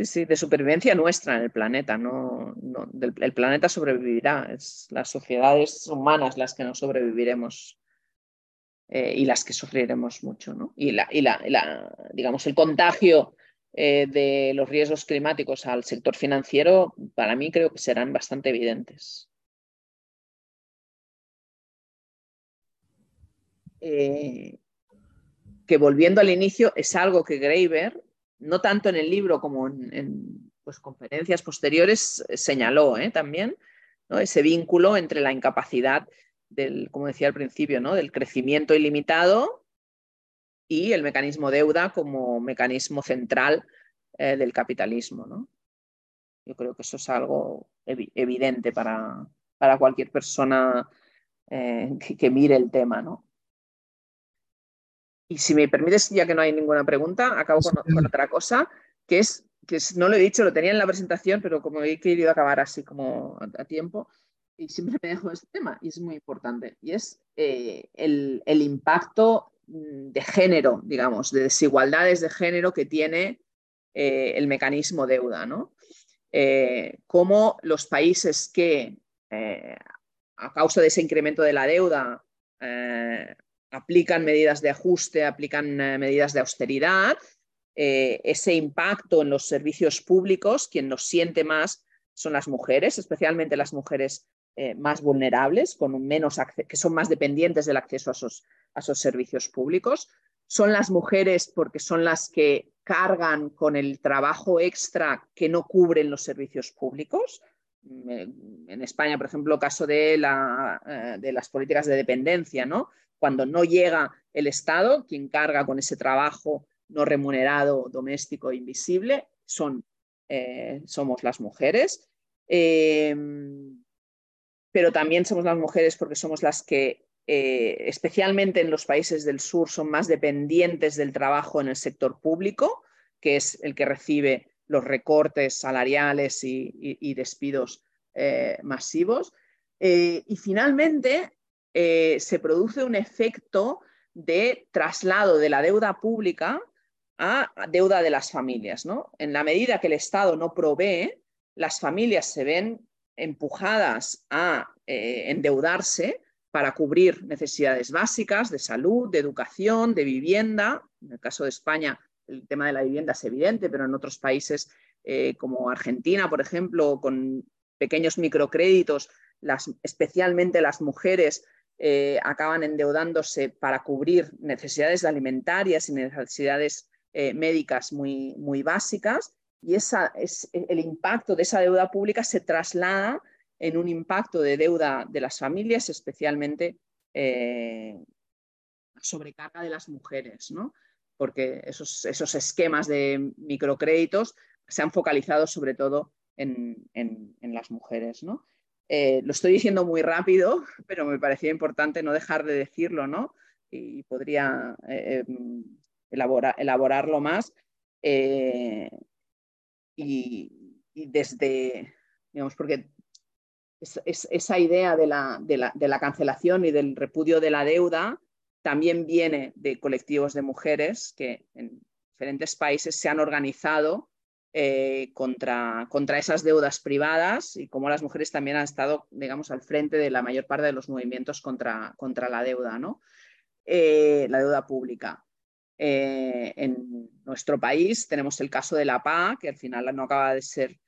Sí, sí, de supervivencia nuestra en el planeta, no, el planeta sobrevivirá, es las sociedades humanas las que no sobreviviremos eh, y las que sufriremos mucho, ¿no? Y, la, y la, digamos, el contagio eh, de los riesgos climáticos al sector financiero, para mí creo que serán bastante evidentes. Eh, que volviendo al inicio, es algo que Graeber, no tanto en el libro como en, pues, conferencias posteriores, señaló ¿eh? también ese vínculo entre la incapacidad del, como decía al principio, ¿no? del crecimiento ilimitado y el mecanismo deuda como mecanismo central eh, del capitalismo. ¿no? Yo creo que eso es algo evidente para, para, cualquier persona eh, que, mire el tema. ¿no? Y si me permites, ya que no hay ninguna pregunta, acabo con, otra cosa, que es, que no lo he dicho, lo tenía en la presentación, pero como he querido acabar así como a, tiempo, y siempre me dejo este tema, y es muy importante, y es eh, el, el, impacto Mm, de género, digamos, de desigualdades de género que tiene eh, el mecanismo deuda, ¿no? Eh, cómo los países que, eh, a causa de ese incremento de la deuda, aplican medidas de ajuste, aplican medidas de austeridad, ese impacto en los servicios públicos, quien los siente más son las mujeres, especialmente las mujeres más vulnerables, con menos que son más dependientes del acceso a esos, a esos servicios públicos. Son las mujeres porque son las que cargan con el trabajo extra que no cubren los servicios públicos. En España, por ejemplo, caso de, la, eh, de las políticas de dependencia, ¿no? Cuando no llega el Estado, quien carga con ese trabajo no remunerado, doméstico, invisible, son, eh, somos las mujeres. Eh, pero también somos las mujeres porque somos las que eh, especialmente en los países del sur, son más dependientes del trabajo en el sector público, que es el que recibe los recortes salariales y, despidos eh, masivos. Y finalmente, se produce un efecto de traslado de la deuda pública a deuda de las familias. ¿no? En la medida que el Estado no provee, las familias se ven empujadas a endeudarse para cubrir necesidades básicas de salud, de educación, de vivienda. En el caso de España, el tema de la vivienda es evidente, pero en otros países eh, como Argentina, por ejemplo, con pequeños microcréditos, especialmente las mujeres eh, acaban endeudándose para cubrir necesidades alimentarias y necesidades eh, médicas muy, muy básicas. Y esa, es, el impacto de esa deuda pública se traslada en un impacto de deuda de las familias, especialmente eh, sobrecarga de las mujeres, ¿no? porque esos, esos, esquemas de microcréditos se han focalizado sobre todo en, las mujeres. ¿no? Eh, lo estoy diciendo muy rápido, (laughs) pero me parecía importante no dejar de decirlo, ¿no? Y podría eh, em, elaborarlo más. y, desde, digamos, porque esa idea de la, cancelación y del repudio de la deuda también viene de colectivos de mujeres que en diferentes países se han organizado eh, contra, contra, esas deudas privadas y cómo las mujeres también han estado, digamos, al frente de la mayor parte de los movimientos contra, contra la deuda, ¿no? Eh, la deuda pública. Eh, en nuestro país tenemos el caso de la PA, que al final no acaba de ser,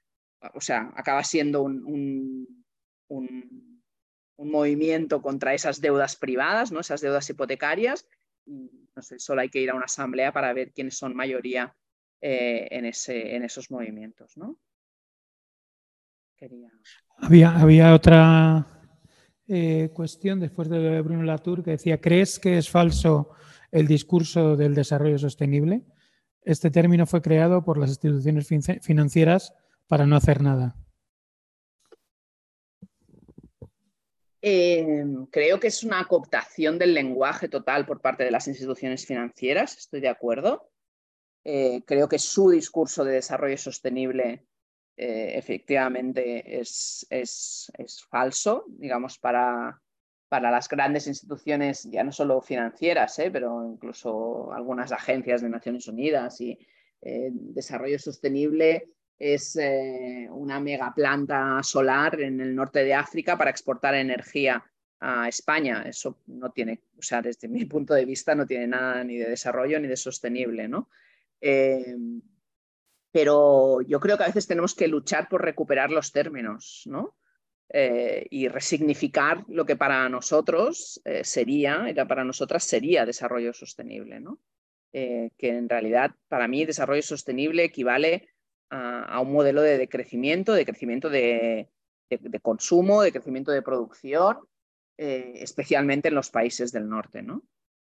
o sea, acaba siendo un un, movimiento contra esas deudas privadas, ¿no? esas deudas hipotecarias. no sé, solo hay que ir a una asamblea para ver quiénes son mayoría eh, en, ese, en, esos movimientos. ¿no? Había, había, otra eh, cuestión después de Bruno Latour que decía, ¿crees que es falso el discurso del desarrollo sostenible? Este término fue creado por las instituciones financieras para no hacer nada. Em, creo que es una cooptación del lenguaje total por parte de las instituciones financieras, estoy de acuerdo. Eh, creo que su discurso de desarrollo sostenible eh, efectivamente es, es, falso, digamos, para, para, las grandes instituciones, ya no solo financieras, eh, pero incluso algunas agencias de Naciones Unidas y desarrollo sostenible es eh, una mega planta solar en el norte de África para exportar energía a España. Eso no tiene, o sea, desde mi punto de vista, no tiene nada ni de desarrollo ni de sostenible, ¿no? Eh, pero yo creo que a veces tenemos que luchar por recuperar los términos, ¿no? Eh, y resignificar lo que para nosotros sería, era para nosotras sería desarrollo sostenible, ¿no? que en realidad para mí desarrollo sostenible equivale a, un modelo de, crecimiento, de crecimiento de, consumo, de crecimiento de producción, eh, especialmente en los países del norte. ¿no?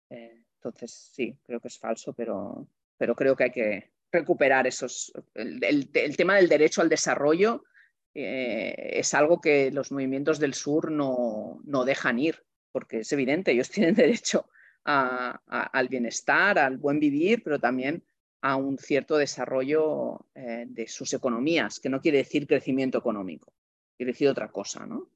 Eh, entonces, sí, creo que es falso, pero, pero creo que hay que recuperar esos. El, tema del derecho al desarrollo eh, es algo que los movimientos del sur no, no, dejan ir, porque es evidente, ellos (laughs) tienen derecho al bienestar, al buen vivir, pero también a un cierto desarrollo eh, de sus economías, que no quiere decir crecimiento económico, quiere decir otra cosa, ¿no?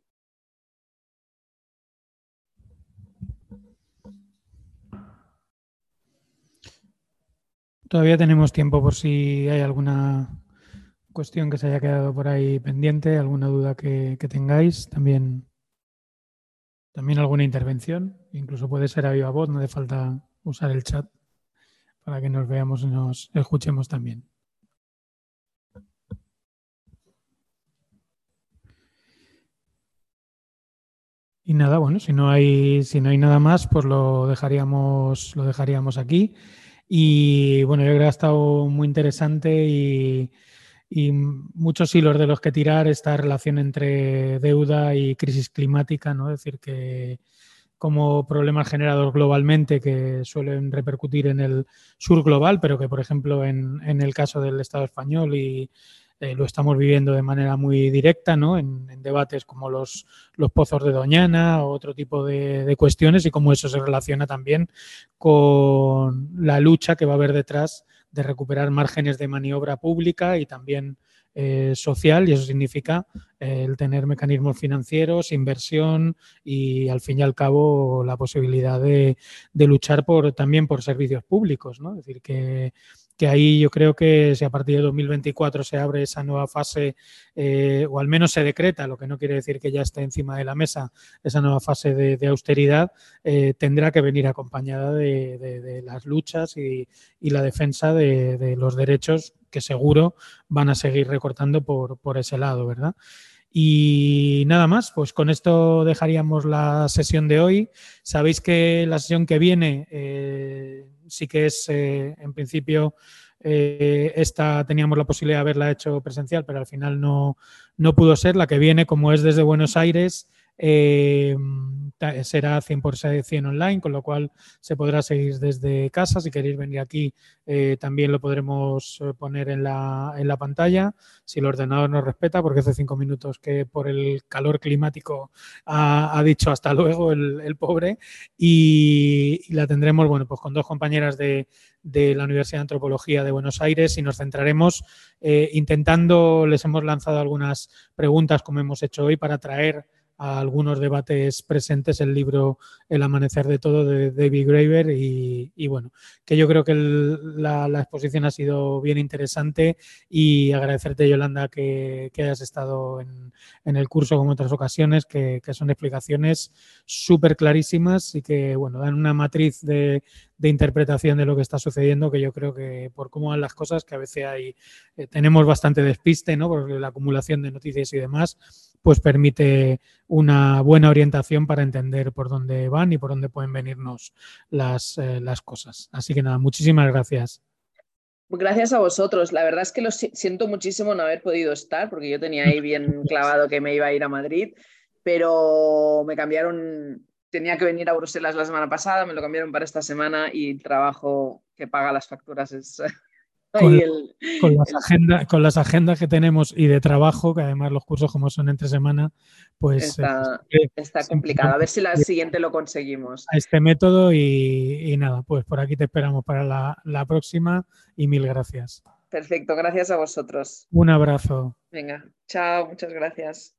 Todavía tenemos tiempo por si hay alguna cuestión que se haya quedado por ahí pendiente, alguna duda que, tengáis, también, también alguna intervención, incluso puede ser a viva voz, no hace falta usar el chat para que nos veamos y nos escuchemos también. Y nada, bueno, si no hay, si no hay nada más, pues lo dejaríamos, lo dejaríamos aquí. Y bueno, yo creo que ha estado muy interesante y, muchos hilos de los que tirar esta relación entre deuda y crisis climática, ¿no? Es decir, que, como problemas generados globalmente que suelen repercutir en el sur global, pero que, por ejemplo, en, el caso del Estado español y eh, lo estamos viviendo de manera muy directa, ¿no? En, debates como los, los, pozos de Doñana o otro tipo de, de, cuestiones y cómo eso se relaciona también con la lucha que va a haber detrás de recuperar márgenes de maniobra pública y también eh, social y eso significa eh, el tener mecanismos financieros, inversión y al fin y al cabo la posibilidad de, de luchar por, también por servicios públicos. ¿no? Es decir, que que ahí yo creo que si a partir de 2024 se abre esa nueva fase, eh, o al menos se decreta, lo que no quiere decir que ya esté encima de la mesa, esa nueva fase de, austeridad, eh, tendrá que venir acompañada de, las luchas y, la defensa de, los derechos que seguro van a seguir recortando por, ese lado, ¿verdad? Y nada más, pues con esto dejaríamos la sesión de hoy. Sabéis que la sesión que viene eh, sí que es, eh, en principio, eh, esta teníamos la posibilidad de haberla hecho presencial, pero al final no, no pudo ser. La que viene, como es desde Buenos Aires, Eh, será 100% online, con lo cual se podrá seguir desde casa. Si queréis venir aquí, eh, también lo podremos eh, poner en la, en la, pantalla, si el ordenador nos respeta, porque hace cinco minutos que por el calor climático ha, dicho hasta luego el, pobre. Y, la tendremos, bueno, pues con dos compañeras de, de la Universidad de Antropología de Buenos Aires y nos centraremos eh, intentando, les hemos lanzado algunas preguntas como hemos hecho hoy para traer a algunos debates presentes el libro El amanecer de todo de David Graeber y, bueno, que yo creo que la, exposición ha sido bien interesante y agradecerte Yolanda que, hayas estado en, el curso como otras ocasiones, que, son explicaciones súper clarísimas y que bueno, dan una matriz de, interpretación de lo que está sucediendo, que yo creo que por cómo van las cosas, que a veces hay, eh, tenemos bastante despiste, ¿no? Por la acumulación de noticias y demás, pues permite una buena orientación para entender por dónde van y por dónde pueden venirnos las, eh, las cosas. Así que nada, muchísimas gracias. Gracias a vosotros. La verdad es que lo siento muchísimo no haber podido estar, porque yo tenía ahí bien (laughs) clavado que me iba a ir a Madrid, pero me cambiaron, tenía que venir a Bruselas la semana pasada, me lo cambiaron para esta semana y el trabajo que paga las facturas es con, las agendas, con las agendas que tenemos y de trabajo, que además los cursos como son entre semana, pues... Está, complicado. A ver si la siguiente lo conseguimos. A este método y, nada, pues por aquí te esperamos para la, la próxima y mil gracias. Perfecto, gracias a vosotros. Un abrazo. Venga, chao, muchas gracias.